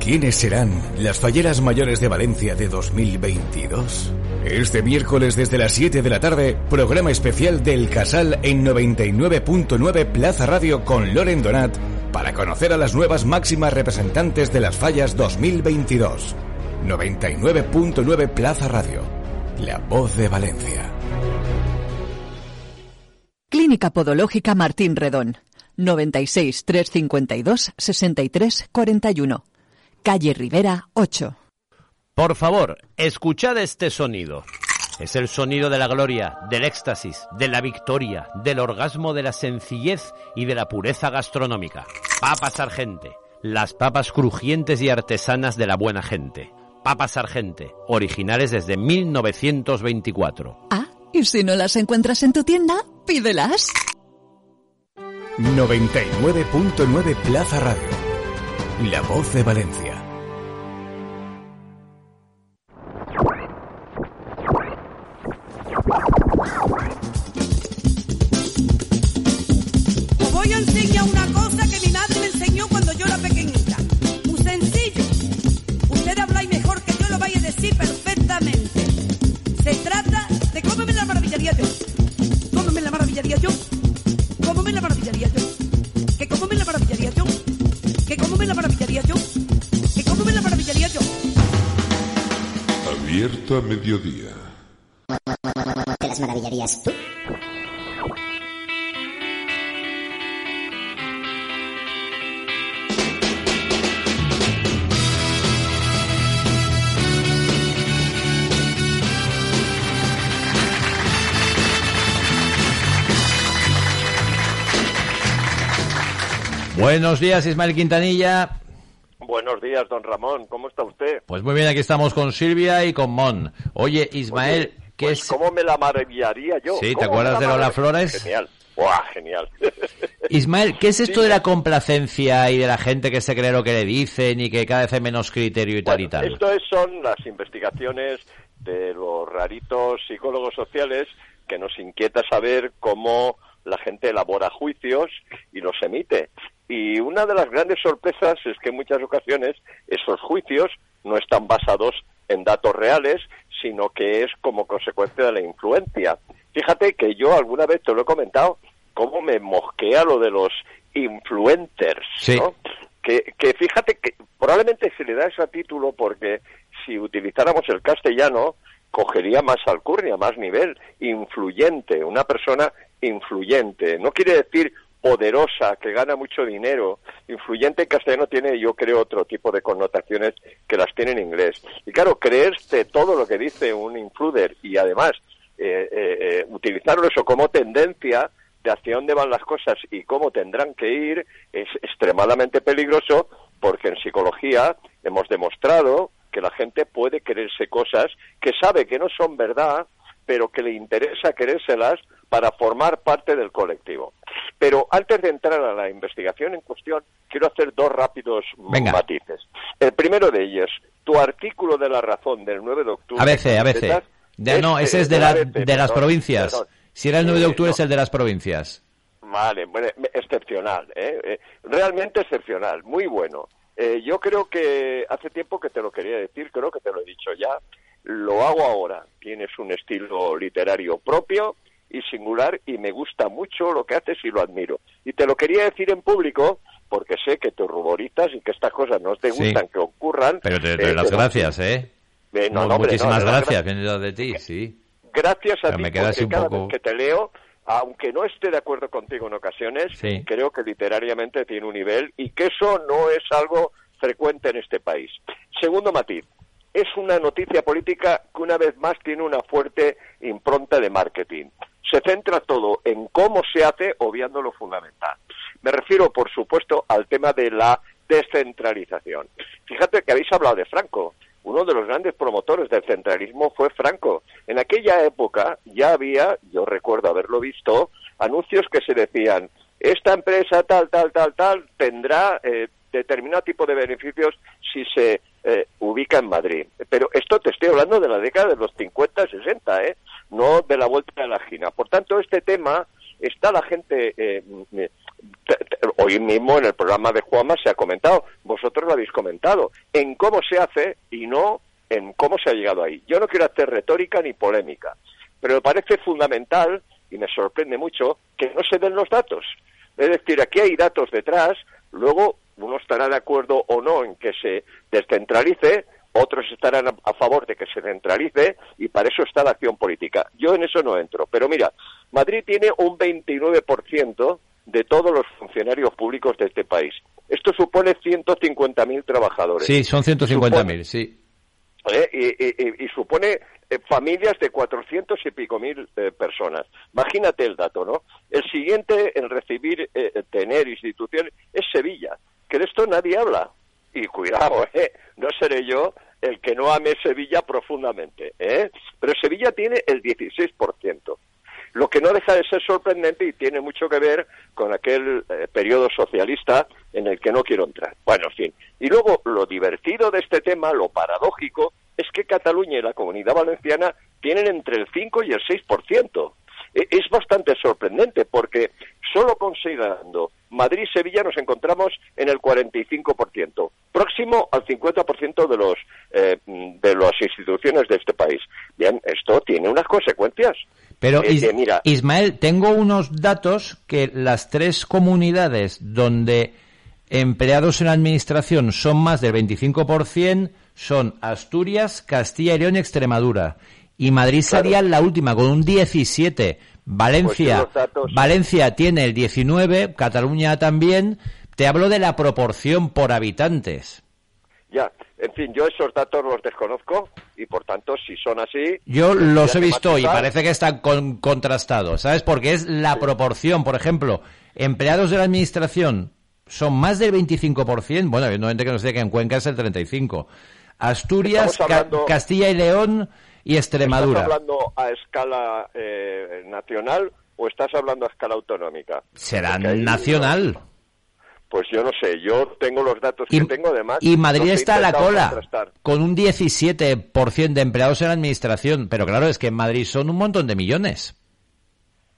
Speaker 8: ¿Quiénes serán las falleras mayores de Valencia de 2022? Este miércoles desde las 7 de la tarde, programa especial del Casal en 99.9 Plaza Radio con Loren Donat para conocer a las nuevas máximas representantes de las fallas 2022. 99.9 Plaza Radio, la voz de Valencia.
Speaker 2: Clínica Podológica Martín Redón. 96 352 63 41. Calle Rivera 8.
Speaker 1: Por favor, escuchad este sonido. Es el sonido de la gloria, del éxtasis, de la victoria, del orgasmo, de la sencillez y de la pureza gastronómica. Papas Argente, las papas crujientes y artesanas de la buena gente. Papas Argente, originales desde 1924.
Speaker 2: Ah, y si no las encuentras en tu tienda, pídelas.
Speaker 8: 99.9 Plaza Radio, la voz de Valencia.
Speaker 11: Despierta mediodía.
Speaker 12: ¿Te las maravillarías tú?
Speaker 1: Buenos días, Ismael Quintanilla.
Speaker 13: Buenos días, don Ramón. ¿Cómo está usted?
Speaker 1: Pues muy bien, aquí estamos con Silvia y con Mon. Oye, Ismael,
Speaker 13: Oye,
Speaker 1: ¿qué
Speaker 13: pues
Speaker 1: es...?
Speaker 13: ¿Cómo me la maravillaría yo?
Speaker 1: Sí, ¿te
Speaker 13: ¿Cómo
Speaker 1: acuerdas de
Speaker 13: la
Speaker 1: Lola Flores?
Speaker 13: Genial. ¡Buah, genial! <laughs>
Speaker 1: Ismael, ¿qué es esto de la complacencia y de la gente que se cree lo que le dicen y que cada vez hay menos criterio y tal y tal?
Speaker 13: Esto es- son las investigaciones de los raritos psicólogos sociales que nos inquieta saber cómo la gente elabora juicios y los emite. Y una de las grandes sorpresas es que en muchas ocasiones esos juicios no están basados en datos reales, sino que es como consecuencia de la influencia. Fíjate que yo alguna vez te lo he comentado, cómo me mosquea lo de los influencers,
Speaker 1: Sí.
Speaker 13: ¿no? que, que fíjate que probablemente se le da ese título porque si utilizáramos el castellano cogería más alcurnia, más nivel, influyente, una persona influyente. No quiere decir poderosa, que gana mucho dinero. Influyente en castellano tiene, yo creo, otro tipo de connotaciones que las tiene en inglés. Y claro, creerse todo lo que dice un influder y además eh, eh, eh, utilizarlo eso como tendencia de hacia dónde van las cosas y cómo tendrán que ir es extremadamente peligroso porque en psicología hemos demostrado que la gente puede creerse cosas que sabe que no son verdad, pero que le interesa querérselas para formar parte del colectivo. Pero antes de entrar a la investigación en cuestión, quiero hacer dos rápidos
Speaker 1: Venga.
Speaker 13: matices. El primero de ellos, tu artículo de la razón del 9 de octubre.
Speaker 1: ABC, ABC. De- no, ese es de, la-
Speaker 13: ABC,
Speaker 1: de las provincias.
Speaker 13: perdón.
Speaker 1: Si era el 9 de
Speaker 13: Eh,
Speaker 1: octubre, es el de las provincias.
Speaker 13: Vale, bueno, excepcional, ¿eh? Eh, realmente excepcional, muy bueno. Eh, yo creo que hace tiempo que te lo quería decir, creo que te lo he dicho ya, lo hago ahora. Tienes un estilo literario propio y singular y me gusta mucho lo que haces y lo admiro. Y te lo quería decir en público porque sé que te ruborizas y que estas cosas no te
Speaker 1: Sí.
Speaker 13: gustan que ocurran.
Speaker 1: Pero te doy
Speaker 13: Eh,
Speaker 1: las
Speaker 13: pero-
Speaker 1: gracias, ¿eh?
Speaker 13: Eh, no, no, hombre,
Speaker 1: Muchísimas
Speaker 13: las
Speaker 1: gracias,
Speaker 13: gra-
Speaker 1: de ti, sí.
Speaker 13: Gracias a
Speaker 1: Pero
Speaker 13: ti,
Speaker 1: me
Speaker 13: porque
Speaker 1: un
Speaker 13: cada
Speaker 1: poco-
Speaker 13: vez que te leo, aunque no esté de acuerdo contigo en ocasiones,
Speaker 1: Sí.
Speaker 13: creo que literariamente tiene un nivel y que eso no es algo frecuente en este país. Segundo matiz, es una noticia política que una vez más tiene una fuerte impronta de marketing. Se centra todo en cómo se hace, obviando lo fundamental. Me refiero, por supuesto, al tema de la descentralización. Fíjate que habéis hablado de Franco. Uno de los grandes promotores del centralismo fue Franco. En aquella época ya había, yo recuerdo haberlo visto, anuncios que se decían, esta empresa tal, tal, tal, tal, tendrá eh, determinado tipo de beneficios si se eh, ubica en Madrid. Pero esto te estoy hablando de la década de los 50, 60, ¿eh? No de la vuelta de la esquina. Por tanto, este tema está la gente eh, mm, te- hoy mismo en el programa de Juanma se ha comentado, vosotros lo habéis comentado, en cómo se hace y no en cómo se ha llegado ahí. Yo no quiero hacer retórica ni polémica, pero me parece fundamental y me sorprende mucho que no se den los datos. Es decir, aquí hay datos detrás, luego uno estará de acuerdo o no en que se descentralice, otros estarán a, favor de que se centralice y para eso está la acción política. Yo en eso no entro, pero mira, Madrid tiene un 29% de todos los funcionarios públicos de este país. Esto supone 150.000 trabajadores.
Speaker 1: Sí, son 150.000, sí.
Speaker 13: ¿eh? y, y- supone eh, familias de 400 y pico mil eh, personas. Imagínate el dato, ¿no? El siguiente en recibir, eh, tener instituciones es Sevilla, que de esto nadie habla. Y cuidado, <laughs> ¿eh? No seré yo el que no ame Sevilla profundamente, ¿eh? Pero Sevilla tiene el 16%. Lo que no deja de ser sorprendente y tiene mucho que ver con aquel eh, periodo socialista en el que no quiero entrar. Bueno, en fin. Y luego, lo divertido de este tema, lo paradójico, es que Cataluña y la Comunidad Valenciana tienen entre el 5 y el 6%. E- Es bastante sorprendente porque solo considerando Madrid y Sevilla nos encontramos en el 45%, próximo al 50% de los eh, de las instituciones de este país. Bien, esto tiene unas consecuencias.
Speaker 1: Pero
Speaker 13: Eh,
Speaker 1: Is-
Speaker 13: que, mira,
Speaker 1: Ismael, tengo unos datos que las tres comunidades donde empleados en la administración son más del 25%, son Asturias, Castilla y León y Extremadura. Y Madrid sería la última con un 17. Valencia,
Speaker 13: Pues datos-
Speaker 1: Valencia tiene el 19, Cataluña también. Te hablo de la proporción por habitantes.
Speaker 13: Ya, en fin, yo esos datos los desconozco y por tanto, si son así...
Speaker 1: Yo los he visto y parece que están con- contrastados, ¿sabes? Porque es la proporción, por ejemplo, empleados de la administración son más del 25%, bueno, evidentemente que nos dice que en Cuenca es el 35%. Asturias, Ca- Castilla y León y Extremadura.
Speaker 13: ¿Estás hablando a escala eh, nacional o estás hablando a escala autonómica?
Speaker 1: Será nacional.
Speaker 13: Pues yo no sé, yo tengo los datos que tengo además.
Speaker 1: Y Madrid está a la cola,
Speaker 13: contrastar.
Speaker 1: con un 17% de empleados en la administración. Pero claro, es que en Madrid son un montón de millones.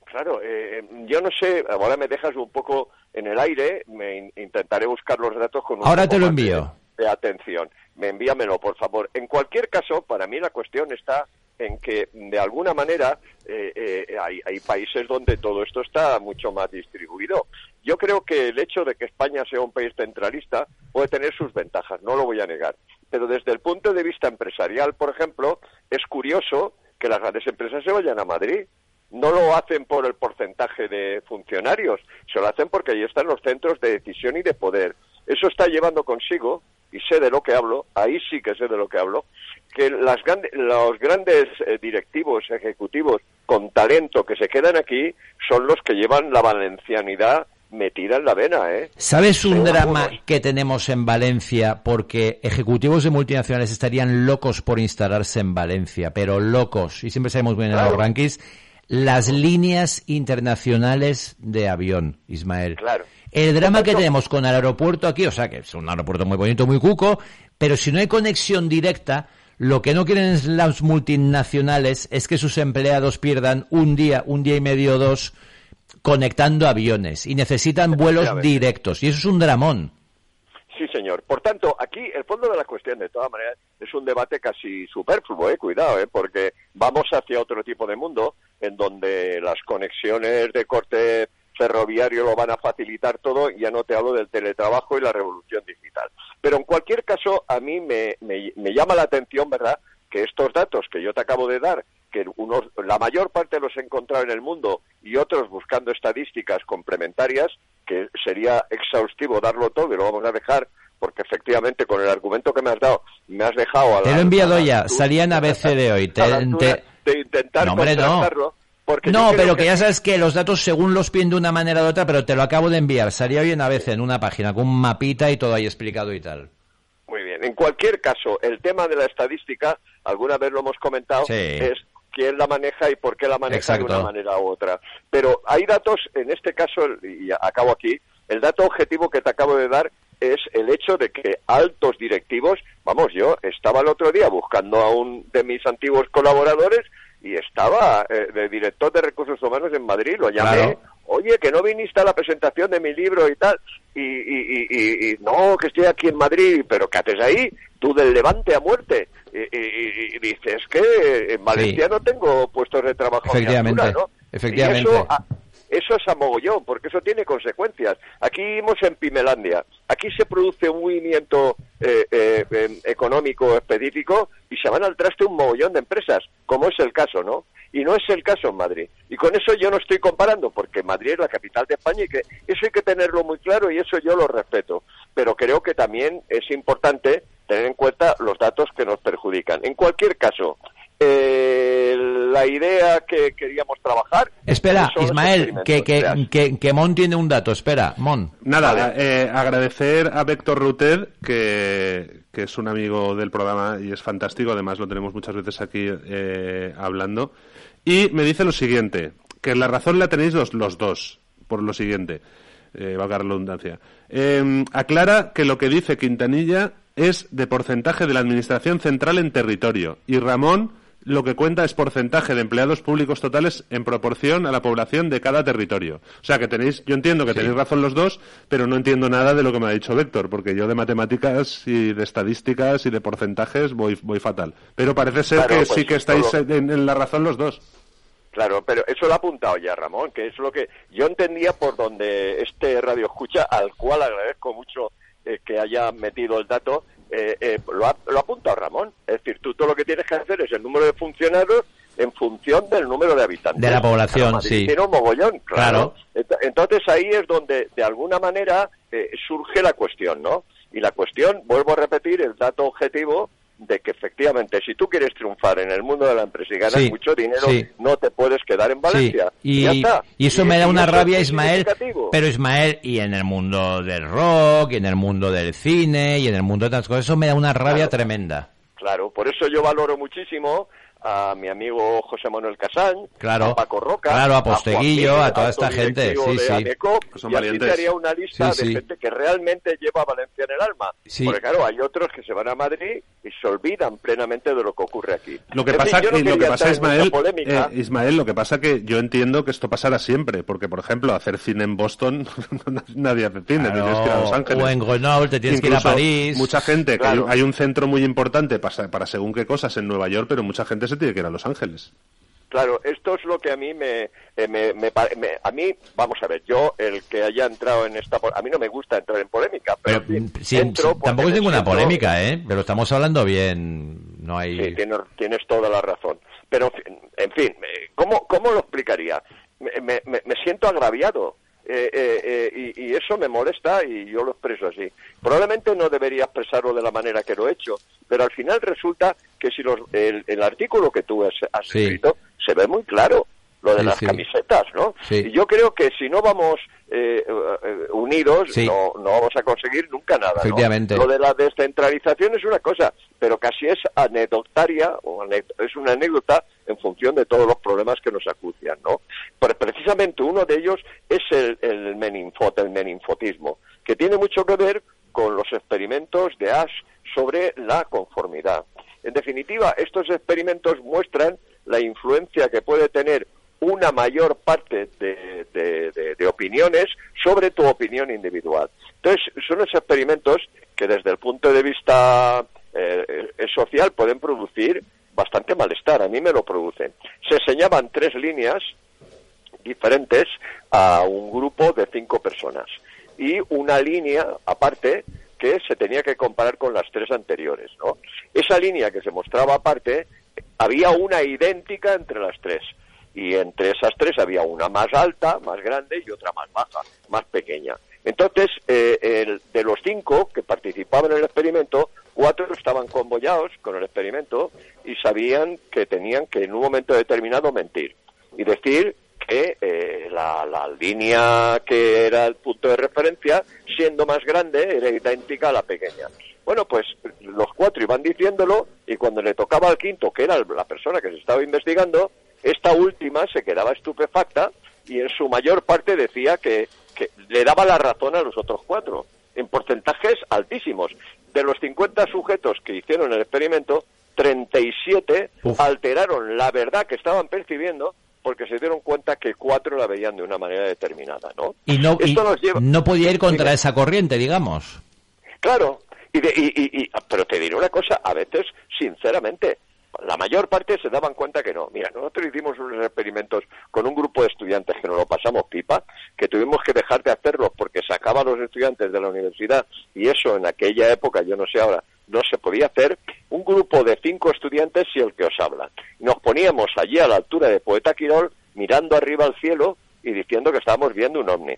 Speaker 13: Claro, eh, yo no sé, ahora me dejas un poco en el aire, me in- intentaré buscar los datos con un
Speaker 1: Ahora te lo
Speaker 13: de-
Speaker 1: envío.
Speaker 13: de atención. Me envíamelo, por favor. En cualquier caso, para mí la cuestión está en que, de alguna manera, eh, eh, hay, hay países donde todo esto está mucho más distribuido. Yo creo que el hecho de que España sea un país centralista puede tener sus ventajas, no lo voy a negar. Pero desde el punto de vista empresarial, por ejemplo, es curioso que las grandes empresas se vayan a Madrid. No lo hacen por el porcentaje de funcionarios, se lo hacen porque ahí están los centros de decisión y de poder. Eso está llevando consigo, y sé de lo que hablo, ahí sí que sé de lo que hablo, que las los grandes eh, directivos, ejecutivos con talento que se quedan aquí son los que llevan la valencianidad metida en la vena, ¿eh?
Speaker 1: ¿Sabes un drama
Speaker 13: algunos.
Speaker 1: que tenemos en Valencia? Porque ejecutivos de multinacionales estarían locos por instalarse en Valencia, pero locos, y siempre sabemos bien en
Speaker 13: Claro.
Speaker 1: los rankings, las líneas internacionales de avión, Ismael.
Speaker 13: Claro.
Speaker 1: El drama que tenemos con el aeropuerto aquí, o sea que es un aeropuerto muy bonito, muy cuco, pero si no hay conexión directa, lo que no quieren las multinacionales es que sus empleados pierdan un día, un día y medio dos conectando aviones y necesitan vuelos directos y eso es un dramón.
Speaker 13: Sí, señor. Por tanto, aquí el fondo de la cuestión, de todas maneras, es un debate casi superfluo, ¿eh? cuidado, ¿eh? porque vamos hacia otro tipo de mundo en donde las conexiones de corte ferroviario lo van a facilitar todo, ya no te hablo del teletrabajo y la revolución digital. Pero en cualquier caso, a mí me, me, me llama la atención, ¿verdad?, que estos datos que yo te acabo de dar, que unos, la mayor parte los he encontrado en el mundo y otros buscando estadísticas complementarias, que sería exhaustivo darlo todo y lo vamos a dejar, porque efectivamente con el argumento que me has dado, me has dejado a
Speaker 1: Te
Speaker 13: la-
Speaker 1: lo he enviado ya, salía en ABC de hoy. Te- te-
Speaker 13: de intentar
Speaker 1: No, hombre, no.
Speaker 13: Porque
Speaker 1: No, pero que ya sabes que los datos según los piden de una manera u otra, pero te lo acabo de enviar. Salía hoy en ABC en una página con un mapita y todo ahí explicado y tal.
Speaker 13: Muy bien. En cualquier caso, el tema de la estadística, alguna vez lo hemos comentado,
Speaker 1: Sí.
Speaker 13: es quién la maneja y por qué la maneja
Speaker 1: Exacto.
Speaker 13: de una manera u otra. Pero hay datos, en este caso, y acabo aquí, el dato objetivo que te acabo de dar es el hecho de que altos directivos, vamos, yo estaba el otro día buscando a un de mis antiguos colaboradores y estaba eh, de director de recursos humanos en Madrid, lo llamé,
Speaker 1: Claro.
Speaker 13: oye, que no viniste a la presentación de mi libro y tal, y, y, y, no, que estoy aquí en Madrid, pero ¿qué haces ahí? Tú del Levante a muerte. Y, dices que en Valencia
Speaker 1: Sí.
Speaker 13: no tengo puestos de trabajo
Speaker 1: Efectivamente,
Speaker 13: altura, ¿no?
Speaker 1: efectivamente.
Speaker 13: Y eso, a- eso es a mogollón, porque eso tiene consecuencias. Aquí vivimos en Pimelandia. Aquí se produce un movimiento eh, eh, económico específico y se van al traste un mogollón de empresas, como es el caso, ¿no? Y no es el caso en Madrid. Y con eso yo no estoy comparando, porque Madrid es la capital de España y que eso hay que tenerlo muy claro y eso yo lo respeto. Pero creo que también es importante tener en cuenta los datos que nos perjudican. En cualquier caso, eh, la idea que queríamos trabajar.
Speaker 1: Espera, Ismael, que, que, que, que Mon tiene un dato. Espera, Mon.
Speaker 3: Nada, eh, agradecer a Víctor Ruted, que, que es un amigo del programa y es fantástico, además lo tenemos muchas veces aquí eh, hablando. Y me dice lo siguiente, que la razón la tenéis los, los dos, por lo siguiente, eh, valga la redundancia. Eh, aclara que lo que dice Quintanilla es de porcentaje de la Administración Central en territorio y Ramón lo que cuenta es porcentaje de empleados públicos totales en proporción a la población de cada territorio. O sea que tenéis, yo entiendo que tenéis razón los dos, pero no entiendo nada de lo que me ha dicho Víctor, porque yo de matemáticas y de estadísticas y de porcentajes voy, voy fatal. Pero parece ser
Speaker 13: Claro,
Speaker 3: que
Speaker 13: pues
Speaker 3: sí que estáis
Speaker 13: todo-
Speaker 3: en, en la razón los dos.
Speaker 13: Claro, pero eso lo ha apuntado ya Ramón, que es lo que yo entendía por donde este radio escucha, al cual agradezco mucho eh, que haya metido el dato, eh, eh, lo, ha, lo ha apuntado Ramón. Es decir, tú todo lo que tienes que hacer es el número de funcionarios en función del número de habitantes.
Speaker 1: De la población, sí.
Speaker 13: Tiene un mogollón, claro.
Speaker 1: Claro.
Speaker 13: Ent- Entonces ahí es donde, de alguna manera, eh, surge la cuestión, ¿no? Y la cuestión, vuelvo a repetir, el dato objetivo de que efectivamente si tú quieres triunfar en el mundo de la empresa y ganar
Speaker 1: Sí,
Speaker 13: mucho dinero,
Speaker 1: sí.
Speaker 13: no te puedes quedar en Valencia.
Speaker 1: Sí, y,
Speaker 13: está.
Speaker 1: y eso me da una rabia, Ismael. Pero Ismael, y en el mundo del rock, y en el mundo del cine, y en el mundo de otras cosas, eso me da una rabia tremenda.
Speaker 13: Claro, por eso yo valoro muchísimo a mi amigo José Manuel Casán,
Speaker 1: Claro.
Speaker 13: a Paco Roca,
Speaker 1: Claro, a Posteguillo,
Speaker 13: Juan
Speaker 1: a toda esta gente, sí, sí.
Speaker 13: AMECOP,
Speaker 3: Son
Speaker 13: y así
Speaker 3: valientes.
Speaker 13: te haría una lista
Speaker 1: Sí,
Speaker 13: de
Speaker 1: sí.
Speaker 13: gente que realmente lleva a Valencia en el alma.
Speaker 1: Sí.
Speaker 13: Porque claro, hay otros que se van a Madrid y se olvidan plenamente de lo que ocurre aquí.
Speaker 3: Lo que
Speaker 13: En fin,
Speaker 3: pasa,
Speaker 13: yo no
Speaker 3: que- lo que pasa Ismael, eh, Ismael, lo que pasa que yo entiendo que esto pasará siempre, porque por ejemplo hacer cine en Boston <laughs> nadie hace cine,
Speaker 1: Claro,
Speaker 3: tienes que ir a Los Ángeles.
Speaker 1: o en Grenoble, te tienes que ir a
Speaker 3: Incluso
Speaker 1: París.
Speaker 3: Mucha gente, que
Speaker 13: Claro.
Speaker 3: hay, hay un centro muy importante para, para según qué cosas en Nueva York, pero mucha gente se tiene que ir a Los Ángeles.
Speaker 13: Claro, esto es lo que a mí me, eh, me, me pare- me- a mí, vamos a ver, yo el que haya entrado en esta, a mí no me gusta entrar en polémica, pero,
Speaker 1: mm, sí, sí, tampoco es ninguna
Speaker 13: siento-
Speaker 1: polémica, ¿eh? Pero estamos hablando bien. No hay.
Speaker 13: Sí, tienes, tienes toda la razón. Pero, en fin, eh, ¿cómo, cómo lo explicaría? Me, me- me- me siento agraviado eh, eh, eh, y, y eso me molesta y yo lo expreso así. Probablemente no debería expresarlo de la manera que lo he hecho, pero al final resulta que si los, el, el artículo que tú has, has
Speaker 1: Sí.
Speaker 13: escrito se ve muy claro lo de
Speaker 1: Sí,
Speaker 13: las
Speaker 1: sí.
Speaker 13: camisetas, ¿no? Y yo creo que si no vamos eh, eh, unidos, no, no vamos a conseguir nunca nada. ¿no? Lo de la descentralización es una cosa, pero casi es anecdotaria o es una anécdota en función de todos los problemas que nos acucian, ¿no? Pero precisamente uno de ellos es el, el el meninfotismo, que tiene mucho que ver con los experimentos de Ash sobre la conformidad. En definitiva, estos experimentos muestran la influencia que puede tener una mayor parte de, de- opiniones sobre tu opinión individual. Entonces, son esos experimentos que desde el punto de vista eh, eh, social pueden producir bastante malestar. A mí me lo producen. Se enseñaban tres líneas diferentes a un grupo de cinco personas y una línea aparte que se tenía que comparar con las tres anteriores, ¿no? Esa línea que se mostraba aparte había una idéntica entre las tres y entre esas tres había una más alta, más grande y otra más baja, más pequeña. Entonces, eh, el- de los cinco que participaban en el experimento, cuatro estaban convoyados con el experimento y sabían que tenían que en un momento determinado mentir y decir que eh, la, la línea que era el punto de referencia, siendo más grande, era idéntica a la pequeña. Bueno, pues los cuatro iban diciéndolo y cuando le tocaba al quinto, que era la persona que se estaba investigando, esta última se quedaba estupefacta y en su mayor parte decía que, que le daba la razón a los otros cuatro, en porcentajes altísimos. De los 50 sujetos que hicieron el experimento, 37 alteraron la verdad que estaban percibiendo porque se dieron cuenta que cuatro la veían de una manera determinada, ¿no?
Speaker 1: Y no, y
Speaker 13: Esto nos lleva-
Speaker 1: no podía ir contra esa corriente, digamos.
Speaker 13: Claro, y, de- y- y- y- pero te diré una cosa, a veces, sinceramente, la mayor parte se daban cuenta que no. Mira, nosotros hicimos unos experimentos con un grupo de estudiantes que nos lo pasamos pipa, que tuvimos que dejar de hacerlos porque sacaban los estudiantes de la universidad y eso en aquella época, yo no sé ahora, no se podía hacer. Un grupo de cinco estudiantes y el que os habla. Nos poníamos allí a la altura de Poeta Quirol, mirando arriba al cielo y diciendo que estábamos viendo un ovni.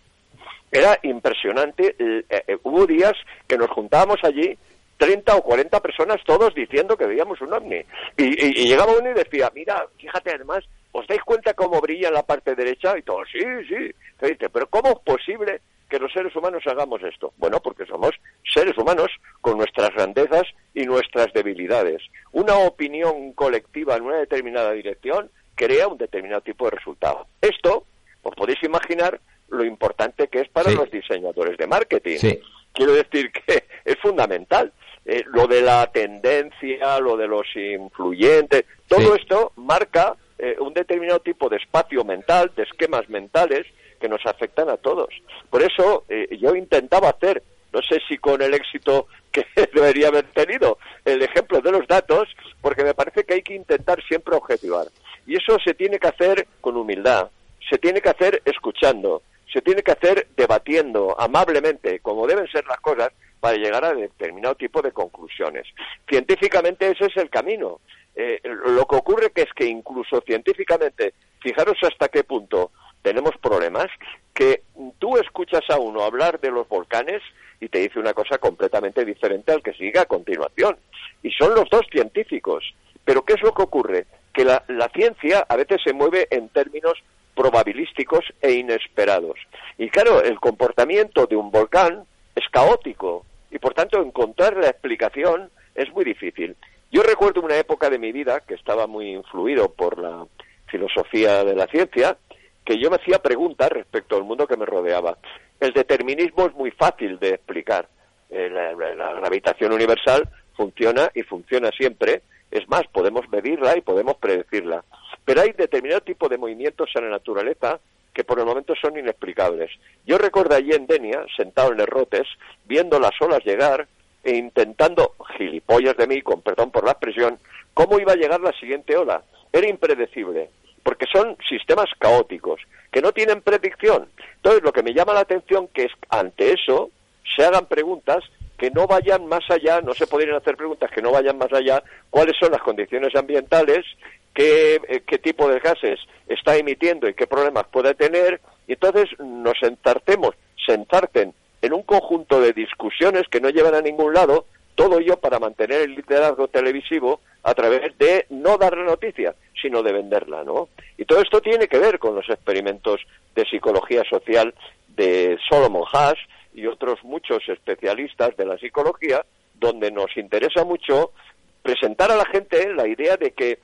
Speaker 13: Era impresionante. eh, eh, hubo días que nos juntábamos allí 30 o 40 personas todos diciendo que veíamos un ovni. Y, y- y llegaba uno y decía, mira, fíjate además, ¿os dais cuenta cómo brilla en la parte derecha? Y todos, sí, sí. Y dice, pero ¿cómo es posible que los seres humanos hagamos esto? Bueno, porque somos seres humanos con nuestras grandezas y nuestras debilidades. Una opinión colectiva en una determinada dirección crea un determinado tipo de resultado. Esto, os podéis imaginar lo importante que es para
Speaker 1: Sí.
Speaker 13: los diseñadores de marketing.
Speaker 1: Sí.
Speaker 13: Quiero decir que es fundamental. Eh, lo de la tendencia, lo de los influyentes, todo
Speaker 1: Sí.
Speaker 13: esto marca eh, un determinado tipo de espacio mental, de esquemas mentales que nos afectan a todos. Por eso eh, yo intentaba hacer, no sé si con el éxito que <laughs> debería haber tenido, el ejemplo de los datos, porque me parece que hay que intentar siempre objetivar. Y eso se tiene que hacer con humildad, se tiene que hacer escuchando, se tiene que hacer debatiendo amablemente, como deben ser las cosas, para llegar a determinado tipo de conclusiones. Científicamente ese es el camino. Eh, lo que ocurre que es que incluso científicamente, fijaros hasta qué punto tenemos problemas, que tú escuchas a uno hablar de los volcanes y te dice una cosa completamente diferente al que sigue a continuación. Y son los dos científicos. Pero ¿qué es lo que ocurre? Que la, la ciencia a veces se mueve en términos probabilísticos e inesperados. Y claro, el comportamiento de un volcán es caótico y por tanto encontrar la explicación es muy difícil. Yo recuerdo una época de mi vida que estaba muy influido por la filosofía de la ciencia, que yo me hacía preguntas respecto al mundo que me rodeaba. El determinismo es muy fácil de explicar. Eh, la, la- la gravitación universal funciona y funciona siempre. Es más, podemos medirla y podemos predecirla. Pero hay determinado tipo de movimientos en la naturaleza que por el momento son inexplicables. Yo recuerdo allí en Denia, sentado en Errotes, viendo las olas llegar e intentando, gilipollas de mí, con perdón por la expresión, cómo iba a llegar la siguiente ola. Era impredecible, porque son sistemas caóticos, que no tienen predicción. Entonces, lo que me llama la atención que es ante eso se hagan preguntas que no vayan más allá, no se podrían hacer preguntas que no vayan más allá, cuáles son las condiciones ambientales, qué, eh, qué tipo de gases está emitiendo y qué problemas puede tener, y entonces nos ensartemos, se ensarten en un conjunto de discusiones que no llevan a ningún lado, todo ello para mantener el liderazgo televisivo a través de no dar la noticia, sino de venderla, ¿no? Y todo esto tiene que ver con los experimentos de psicología social de Solomon Haas y otros muchos especialistas de la psicología, donde nos interesa mucho presentar a la gente la idea de que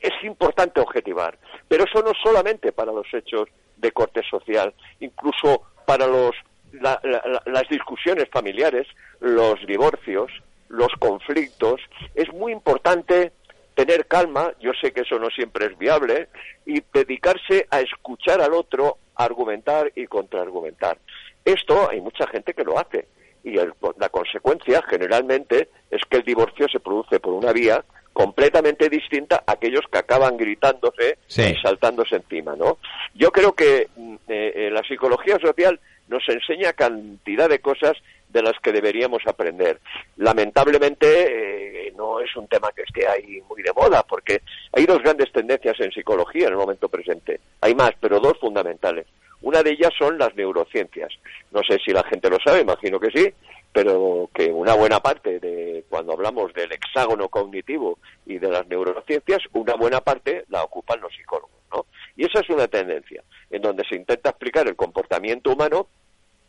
Speaker 13: es importante objetivar, pero eso no solamente para los hechos de corte social, incluso para los, la- la- la- las discusiones familiares, los divorcios, los conflictos, es muy importante tener calma, yo sé que eso no siempre es viable, y dedicarse a escuchar al otro, argumentar y contraargumentar. Esto hay mucha gente que lo hace, y el- la consecuencia generalmente es que el divorcio se produce por una vía completamente distinta a aquellos que acaban gritándose
Speaker 1: Sí.
Speaker 13: y saltándose encima, ¿no? Yo creo que mm, eh, eh, la psicología social nos enseña cantidad de cosas de las que deberíamos aprender. Lamentablemente eh, no es un tema que esté ahí muy de moda, porque hay dos grandes tendencias en psicología en el momento presente. Hay más, pero dos fundamentales. Una de ellas son las neurociencias. No sé si la gente lo sabe, imagino que sí, pero que una buena parte de cuando hablamos del hexágono cognitivo y de las neurociencias, una buena parte la ocupan los psicólogos, ¿no? Y esa es una tendencia en donde se intenta explicar el comportamiento humano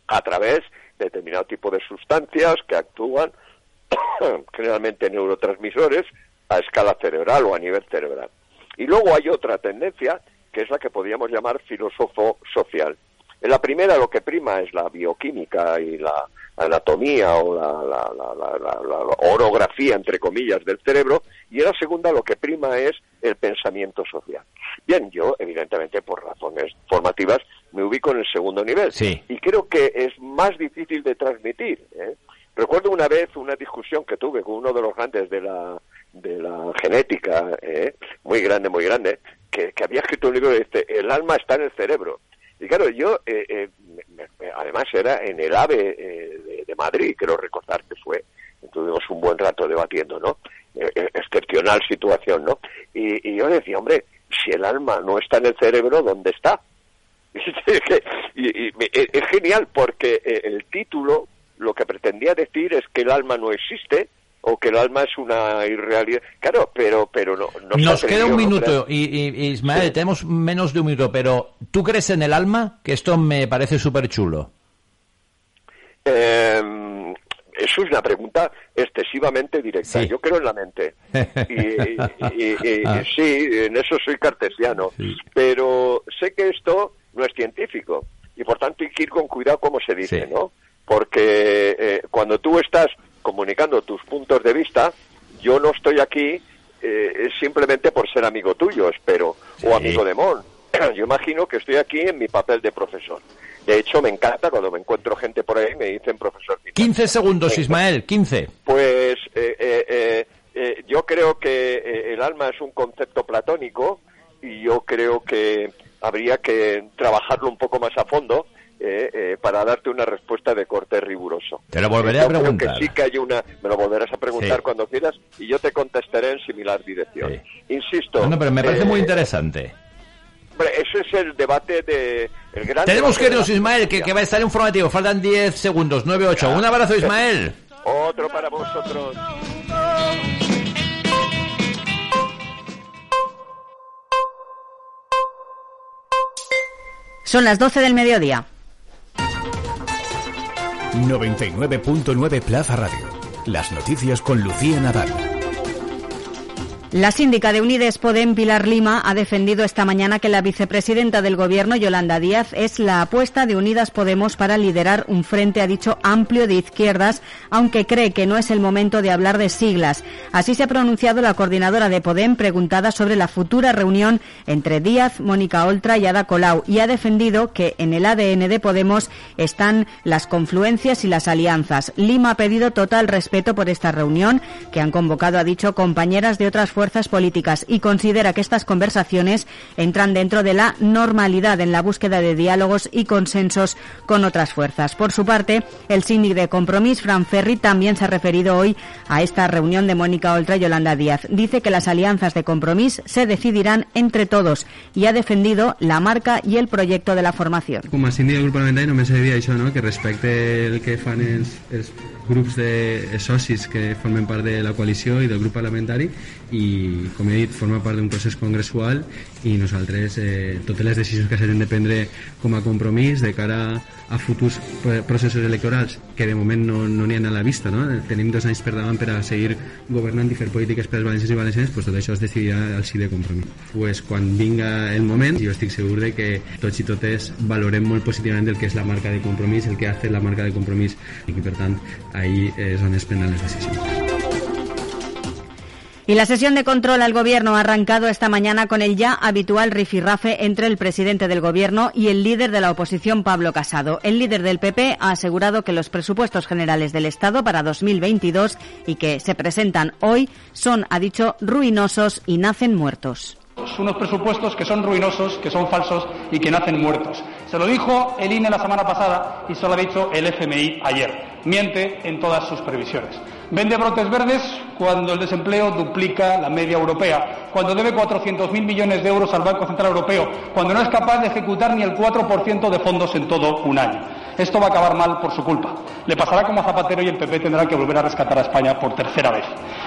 Speaker 13: a través de determinado tipo de sustancias que actúan <coughs> generalmente neurotransmisores a escala cerebral o a nivel cerebral. Y luego hay otra tendencia que es la que podríamos llamar filósofo social. En la primera lo que prima es la bioquímica y la anatomía o la, la- la- la- la- la orografía, entre comillas, del cerebro, y en la segunda lo que prima es el pensamiento social. Bien, yo, evidentemente, por razones formativas, me ubico en el segundo nivel.
Speaker 1: Sí.
Speaker 13: Y creo que es más difícil de transmitir. ¿eh? Recuerdo una vez una discusión que tuve con uno de los grandes de la, de la genética, ¿eh? muy grande, muy grande, que, que había escrito un libro que dice, el alma está en el cerebro. Y claro, yo, eh, eh, me- además era en el AVE eh, de, Madrid, creo recordar que fue, tuvimos un buen rato debatiendo, ¿no? Eh, eh, excepcional situación, ¿no? Y, y yo decía, hombre, si el alma no está en el cerebro, ¿dónde está? <laughs> y, y es es genial porque eh, el título lo que pretendía decir es que el alma no existe o que el alma es una irrealidad. Claro, pero pero no,
Speaker 1: Nos queda un
Speaker 13: atrevido, ¿no
Speaker 1: minuto, y, y- Ismael, tenemos menos de un minuto, pero ¿tú crees en el alma? Que esto me parece súper chulo.
Speaker 13: Eh, eso es una pregunta excesivamente directa. Yo creo en la mente. <laughs> Y, y- y- y-
Speaker 1: Ah.
Speaker 13: sí, en eso soy cartesiano. Pero sé que esto no es científico. Y por tanto hay que ir con cuidado como se dice, ¿no? Porque eh, cuando tú estás comunicando tus puntos de vista, yo no estoy aquí eh, simplemente por ser amigo tuyo, espero, o amigo de Mon. <clears throat> Yo imagino que estoy aquí en mi papel de profesor. De hecho, me encanta cuando me encuentro gente por ahí y me dicen profesor.
Speaker 1: 15 segundos, Ismael, 15.
Speaker 13: Pues eh, eh, eh, eh, yo creo que el alma es un concepto platónico y yo creo que habría que trabajarlo un poco más a fondo eh, eh, para darte una respuesta de corte riguroso.
Speaker 1: Te lo volveré a
Speaker 13: Yo creo
Speaker 1: preguntar.
Speaker 13: que sí que hay una, me lo volverás a preguntar
Speaker 1: Sí.
Speaker 13: cuando quieras y yo te contestaré en similar dirección. Insisto.
Speaker 1: No, no, pero me parece
Speaker 13: eh,
Speaker 1: muy interesante.
Speaker 13: hombre, ese es el debate de el gran
Speaker 1: Tenemos
Speaker 13: debate
Speaker 1: que irnos, Ismael, que, que va a estar informativo. Faltan 10 segundos, 9-8. Un abrazo, Ismael.
Speaker 13: Otro para vosotros.
Speaker 11: Son las 12 del mediodía.
Speaker 8: 99.9 Plaza Radio. Las noticias con Lucía Nadal.
Speaker 11: La síndica de Unides Podem, Pilar Lima, ha defendido esta mañana que la vicepresidenta del Gobierno, Yolanda Díaz, es la apuesta de Unidas Podemos para liderar un frente, ha dicho, amplio de izquierdas, aunque cree que no es el momento de hablar de siglas. Así se ha pronunciado la coordinadora de Podem, preguntada sobre la futura reunión entre Díaz, Mónica Oltra y Ada Colau, y ha defendido que en el ADN de Podemos están las confluencias y las alianzas. Lima ha pedido total respeto por esta reunión, que han convocado, ha dicho, compañeras de otras fuerzas políticas y considera que estas conversaciones entran dentro de la normalidad en la búsqueda de diálogos y consensos con otras fuerzas. Por su parte, el síndic de Compromís, Fran Ferri, también se ha referido hoy a esta reunión de Mónica Oltra y Yolanda Díaz. Dice que las alianzas de Compromís se decidirán entre todos y ha defendido la marca y el proyecto de la formación.
Speaker 14: Com a síndic del grup parlamentari només dir això, no? que respecte el que fan els, els grups de que formen part de la coalició i del grup parlamentari i, com he dit, forma part d'un procés congressual i nosaltres eh, totes les decisions que s'hagin de prendre com a compromís de cara a futurs pro- processos electorals que de moment no n'hi no ha a la vista no? tenim dos anys per davant per a seguir governant i fer polítiques per als valencians i valencianes pues tot això es decidirà al sí de compromís pues quan vinga el moment jo estic segur de que tots i totes valorem molt positivament el que és la marca de compromís el que ha fet la marca de compromís i per tant ahí és on es prenen les decisions
Speaker 11: Y la sesión de control al Gobierno ha arrancado esta mañana con el ya habitual rifirrafe entre el presidente del Gobierno y el líder de la oposición, Pablo Casado. El líder del PP ha asegurado que los presupuestos generales del Estado para 2022 y que se presentan hoy son, ha dicho, ruinosos y nacen muertos.
Speaker 15: unos presupuestos que son ruinosos, que son falsos y que nacen muertos. Se lo dijo el INE la semana pasada y se lo ha dicho el FMI ayer. Miente en todas sus previsiones. Vende brotes verdes cuando el desempleo duplica la media europea, cuando debe 400.000 millones de euros al Banco Central Europeo, cuando no es capaz de ejecutar ni el 4% de fondos en todo un año. Esto va a acabar mal por su culpa. Le pasará como a Zapatero y el PP tendrá que volver a rescatar a España por tercera vez.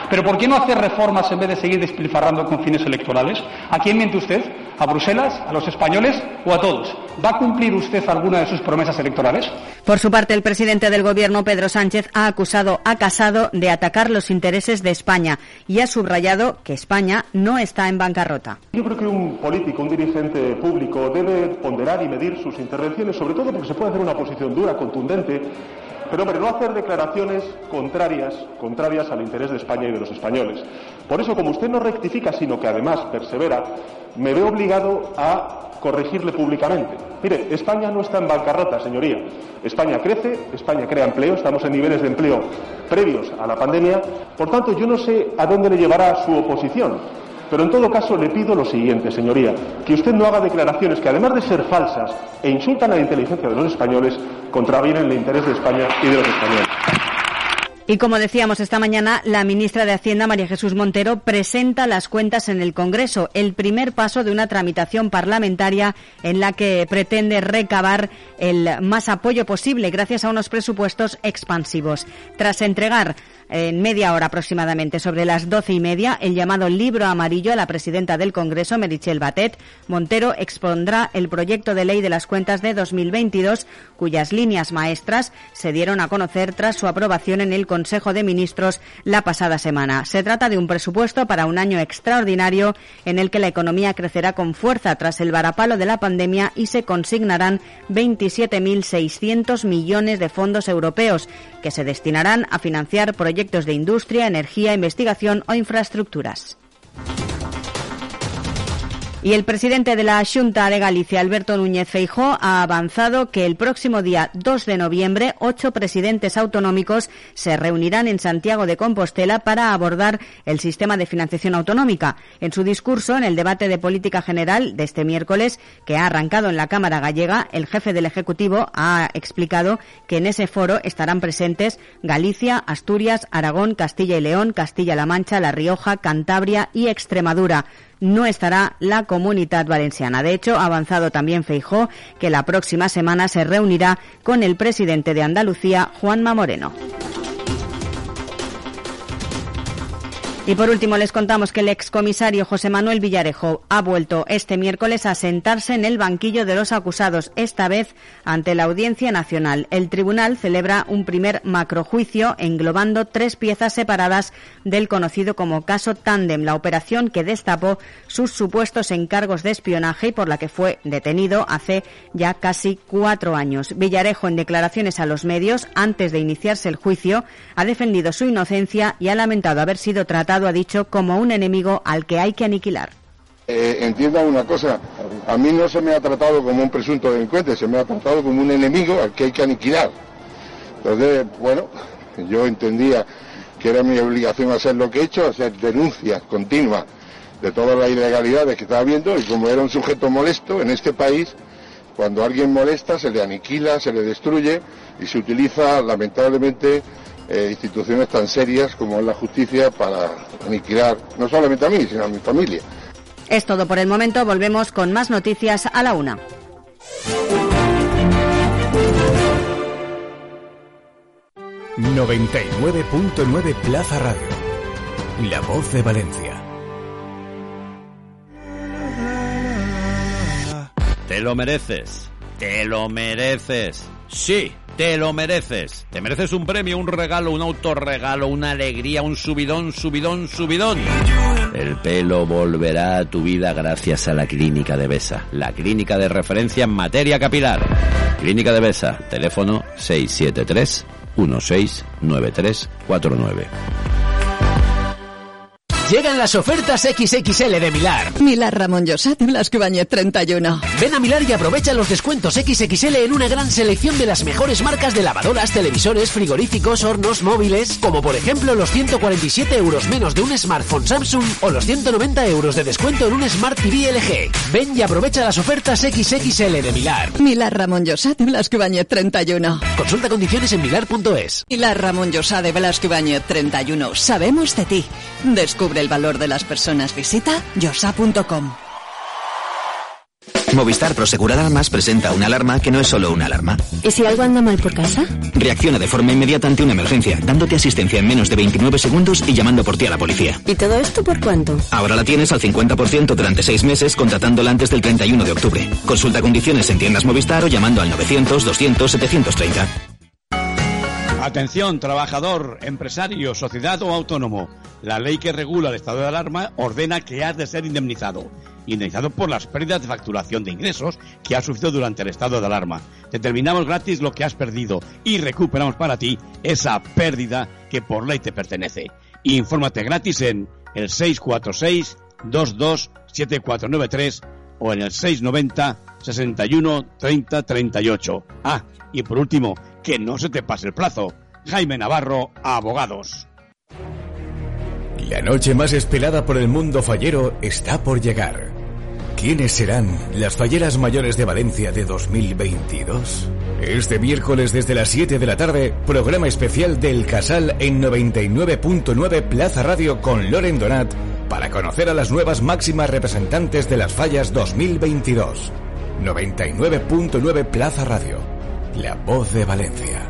Speaker 15: Pero ¿por qué no hacer reformas en vez de seguir despilfarrando con fines electorales? ¿A quién miente usted? ¿A Bruselas? ¿A los españoles? ¿O a todos? ¿Va a cumplir usted alguna de sus promesas electorales?
Speaker 11: Por su parte, el presidente del Gobierno, Pedro Sánchez, ha acusado a Casado de atacar los intereses de España y ha subrayado que España no está en bancarrota.
Speaker 16: Yo creo que un político, un dirigente público debe ponderar y medir sus intervenciones, sobre todo porque se puede hacer una posición dura, contundente, pero hombre, no hacer declaraciones contrarias, contrarias al interés de España y de los españoles. Por eso, como usted no rectifica, sino que además persevera, me veo obligado a corregirle públicamente. Mire, España no está en bancarrota, señoría. España crece, España crea empleo, estamos en niveles de empleo previos a la pandemia. Por tanto, yo no sé a dónde le llevará su oposición. Pero en todo caso le pido lo siguiente, señoría, que usted no haga declaraciones que además de ser falsas e insultan a la inteligencia de los españoles, contravienen el interés de España y de los españoles.
Speaker 11: Y como decíamos esta mañana, la ministra de Hacienda, María Jesús Montero, presenta las cuentas en el Congreso, el primer paso de una tramitación parlamentaria en la que pretende recabar el más apoyo posible gracias a unos presupuestos expansivos. Tras entregar en media hora aproximadamente, sobre las doce y media, el llamado libro amarillo a la presidenta del Congreso, Merichel Batet. Montero expondrá el proyecto de ley de las cuentas de 2022, cuyas líneas maestras se dieron a conocer tras su aprobación en el Consejo de Ministros la pasada semana. Se trata de un presupuesto para un año extraordinario en el que la economía crecerá con fuerza tras el varapalo de la pandemia y se consignarán 27.600 millones de fondos europeos que se destinarán a financiar proyectos de industria, energía, investigación o infraestructuras. Y el presidente de la Junta de Galicia, Alberto Núñez Feijó, ha avanzado que el próximo día 2 de noviembre ocho presidentes autonómicos se reunirán en Santiago de Compostela para abordar el sistema de financiación autonómica. En su discurso en el debate de política general de este miércoles, que ha arrancado en la Cámara Gallega, el jefe del Ejecutivo ha explicado que en ese foro estarán presentes Galicia, Asturias, Aragón, Castilla y León, Castilla-La Mancha, La Rioja, Cantabria y Extremadura no estará la comunidad valenciana. De hecho, ha avanzado también Feijó que la próxima semana se reunirá con el presidente de Andalucía, Juanma Moreno. Y por último les contamos que el excomisario José Manuel Villarejo ha vuelto este miércoles a sentarse en el banquillo de los acusados, esta vez ante la Audiencia Nacional. El tribunal celebra un primer macrojuicio englobando tres piezas separadas del conocido como caso Tandem, la operación que destapó sus supuestos encargos de espionaje y por la que fue detenido hace ya casi cuatro años. Villarejo, en declaraciones a los medios, antes de iniciarse el juicio, ha defendido su inocencia y ha lamentado haber sido tratado ha dicho, como un enemigo al que hay que aniquilar.
Speaker 17: Eh, una cosa, a mí no se me ha tratado como un presunto delincuente, se me ha tratado como un enemigo al que hay que aniquilar. Entonces, bueno, yo entendía que era mi obligación hacer lo que he hecho, hacer denuncias continuas de todas las ilegalidades que estaba viendo y como era un sujeto molesto en este país, cuando alguien molesta se le aniquila, se le destruye y se utiliza lamentablemente eh, instituciones tan serias como es la justicia para aniquilar no solamente a mí, sino a mi familia.
Speaker 11: Es todo por el momento. Volvemos con más noticias a la una.
Speaker 8: ...99.9 Plaza Radio... ...La Voz de Valencia...
Speaker 18: Te lo mereces. Te lo mereces. Sí, te lo mereces. Te mereces un premio, un regalo, un autorregalo, una alegría, un subidón, subidón, subidón. El pelo volverá a tu vida gracias a la Clínica de Besa, la clínica de referencia en materia capilar. Clínica de Besa, teléfono 673 169349.
Speaker 19: Llegan las ofertas XXL de Milar.
Speaker 2: Milar Ramón Llosat de Blasco Ibáñez 31.
Speaker 19: Ven a Milar y aprovecha los descuentos XXL en una gran selección de las mejores marcas de lavadoras, televisores, frigoríficos, hornos, móviles, como por ejemplo los 147 euros menos de un smartphone Samsung o los 190 euros de descuento en un Smart TV LG. Ven y aprovecha las ofertas XXL de Milar.
Speaker 2: Milar Ramón Llosat de Blasco Ibáñez 31.
Speaker 19: Consulta condiciones en milar.es.
Speaker 2: Milar Ramón Llosat de Blasco Ibáñez 31. Sabemos de ti. Descubre el valor de las personas. Visita yosa.com.
Speaker 20: Movistar Prosegur Alarmas presenta una alarma que no es solo una alarma.
Speaker 21: ¿Y si algo anda mal por casa?
Speaker 20: Reacciona de forma inmediata ante una emergencia, dándote asistencia en menos de 29 segundos y llamando por ti a la policía.
Speaker 21: ¿Y todo esto por cuánto?
Speaker 20: Ahora la tienes al 50% durante 6 meses contratándola antes del 31 de octubre. Consulta condiciones en tiendas Movistar o llamando al 900 200 730.
Speaker 10: Atención, trabajador, empresario, sociedad o autónomo. La ley que regula el estado de alarma ordena que has de ser indemnizado. Indemnizado por las pérdidas de facturación de ingresos que has sufrido durante el estado de alarma. Determinamos gratis lo que has perdido y recuperamos para ti esa pérdida que por ley te pertenece. Infórmate gratis en el 646 22 7493 o en el 690 61 30 38. Ah, y por último, que no se te pase el plazo. Jaime Navarro, abogados.
Speaker 8: La noche más esperada por el mundo fallero está por llegar. ¿Quiénes serán las falleras mayores de Valencia de 2022? Este miércoles desde las 7 de la tarde, programa especial del Casal en 99.9 Plaza Radio con Loren Donat para conocer a las nuevas máximas representantes de las fallas 2022. 99.9 Plaza Radio, la voz de Valencia.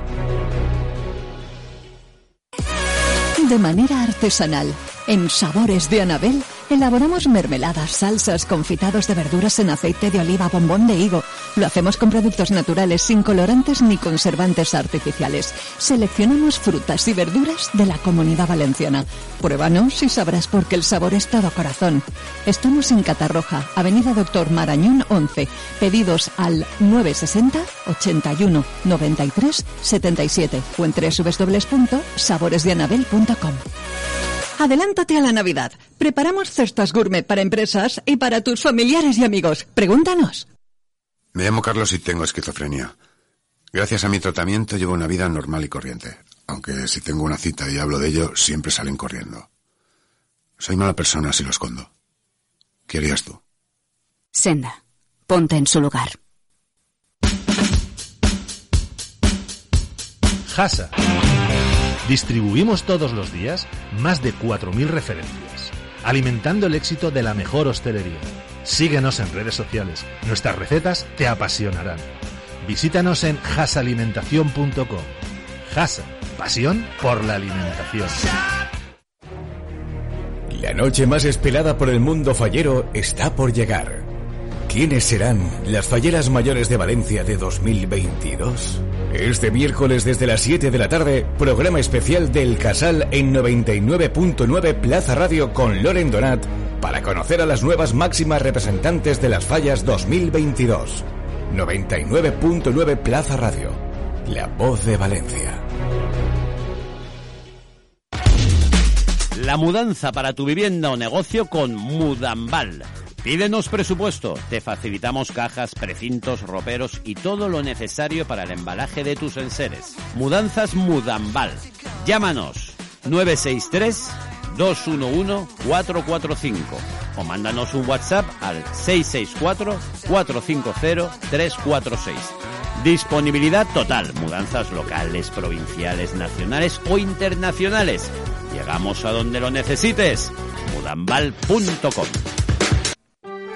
Speaker 2: De manera artesanal, en Sabores de Anabel, elaboramos mermeladas, salsas, confitados de verduras en aceite de oliva, bombón de higo. Lo hacemos con productos naturales, sin colorantes ni conservantes artificiales. Seleccionamos frutas y verduras de la comunidad valenciana. Pruébanos y sabrás por qué el sabor es todo corazón. Estamos en Catarroja, Avenida Doctor Marañón 11. Pedidos al 960 81 93 77 o en www.saboresdeanabel.com. Adelántate a la Navidad. Preparamos cestas gourmet para empresas y para tus familiares y amigos. Pregúntanos.
Speaker 22: Me llamo Carlos y tengo esquizofrenia. Gracias a mi tratamiento llevo una vida normal y corriente, aunque si tengo una cita y hablo de ello, siempre salen corriendo. Soy mala persona si lo escondo. ¿Qué harías tú?
Speaker 11: Senda, ponte en su lugar.
Speaker 23: Hasa. Distribuimos todos los días más de 4.000 referencias, alimentando el éxito de la mejor hostelería. Síguenos en redes sociales. Nuestras recetas te apasionarán. Visítanos en hasalimentación.com. Hasa, pasión por la alimentación.
Speaker 8: La noche más esperada por el mundo fallero está por llegar. ¿Quiénes serán las falleras mayores de Valencia de 2022? Este miércoles desde las 7 de la tarde, programa especial del Casal en 99.9 Plaza Radio con Loren Donat para conocer a las nuevas máximas representantes de las fallas 2022. 99.9 Plaza Radio, la voz de Valencia.
Speaker 1: La mudanza para tu vivienda o negocio con Mudambal. Pídenos presupuesto, te facilitamos cajas, precintos, roperos y todo lo necesario para el embalaje de tus enseres. Mudanzas Mudambal. Llámanos 963 211 445 o mándanos un WhatsApp al 664 450 346. Disponibilidad total, mudanzas locales, provinciales, nacionales o internacionales. Llegamos a donde lo necesites. mudambal.com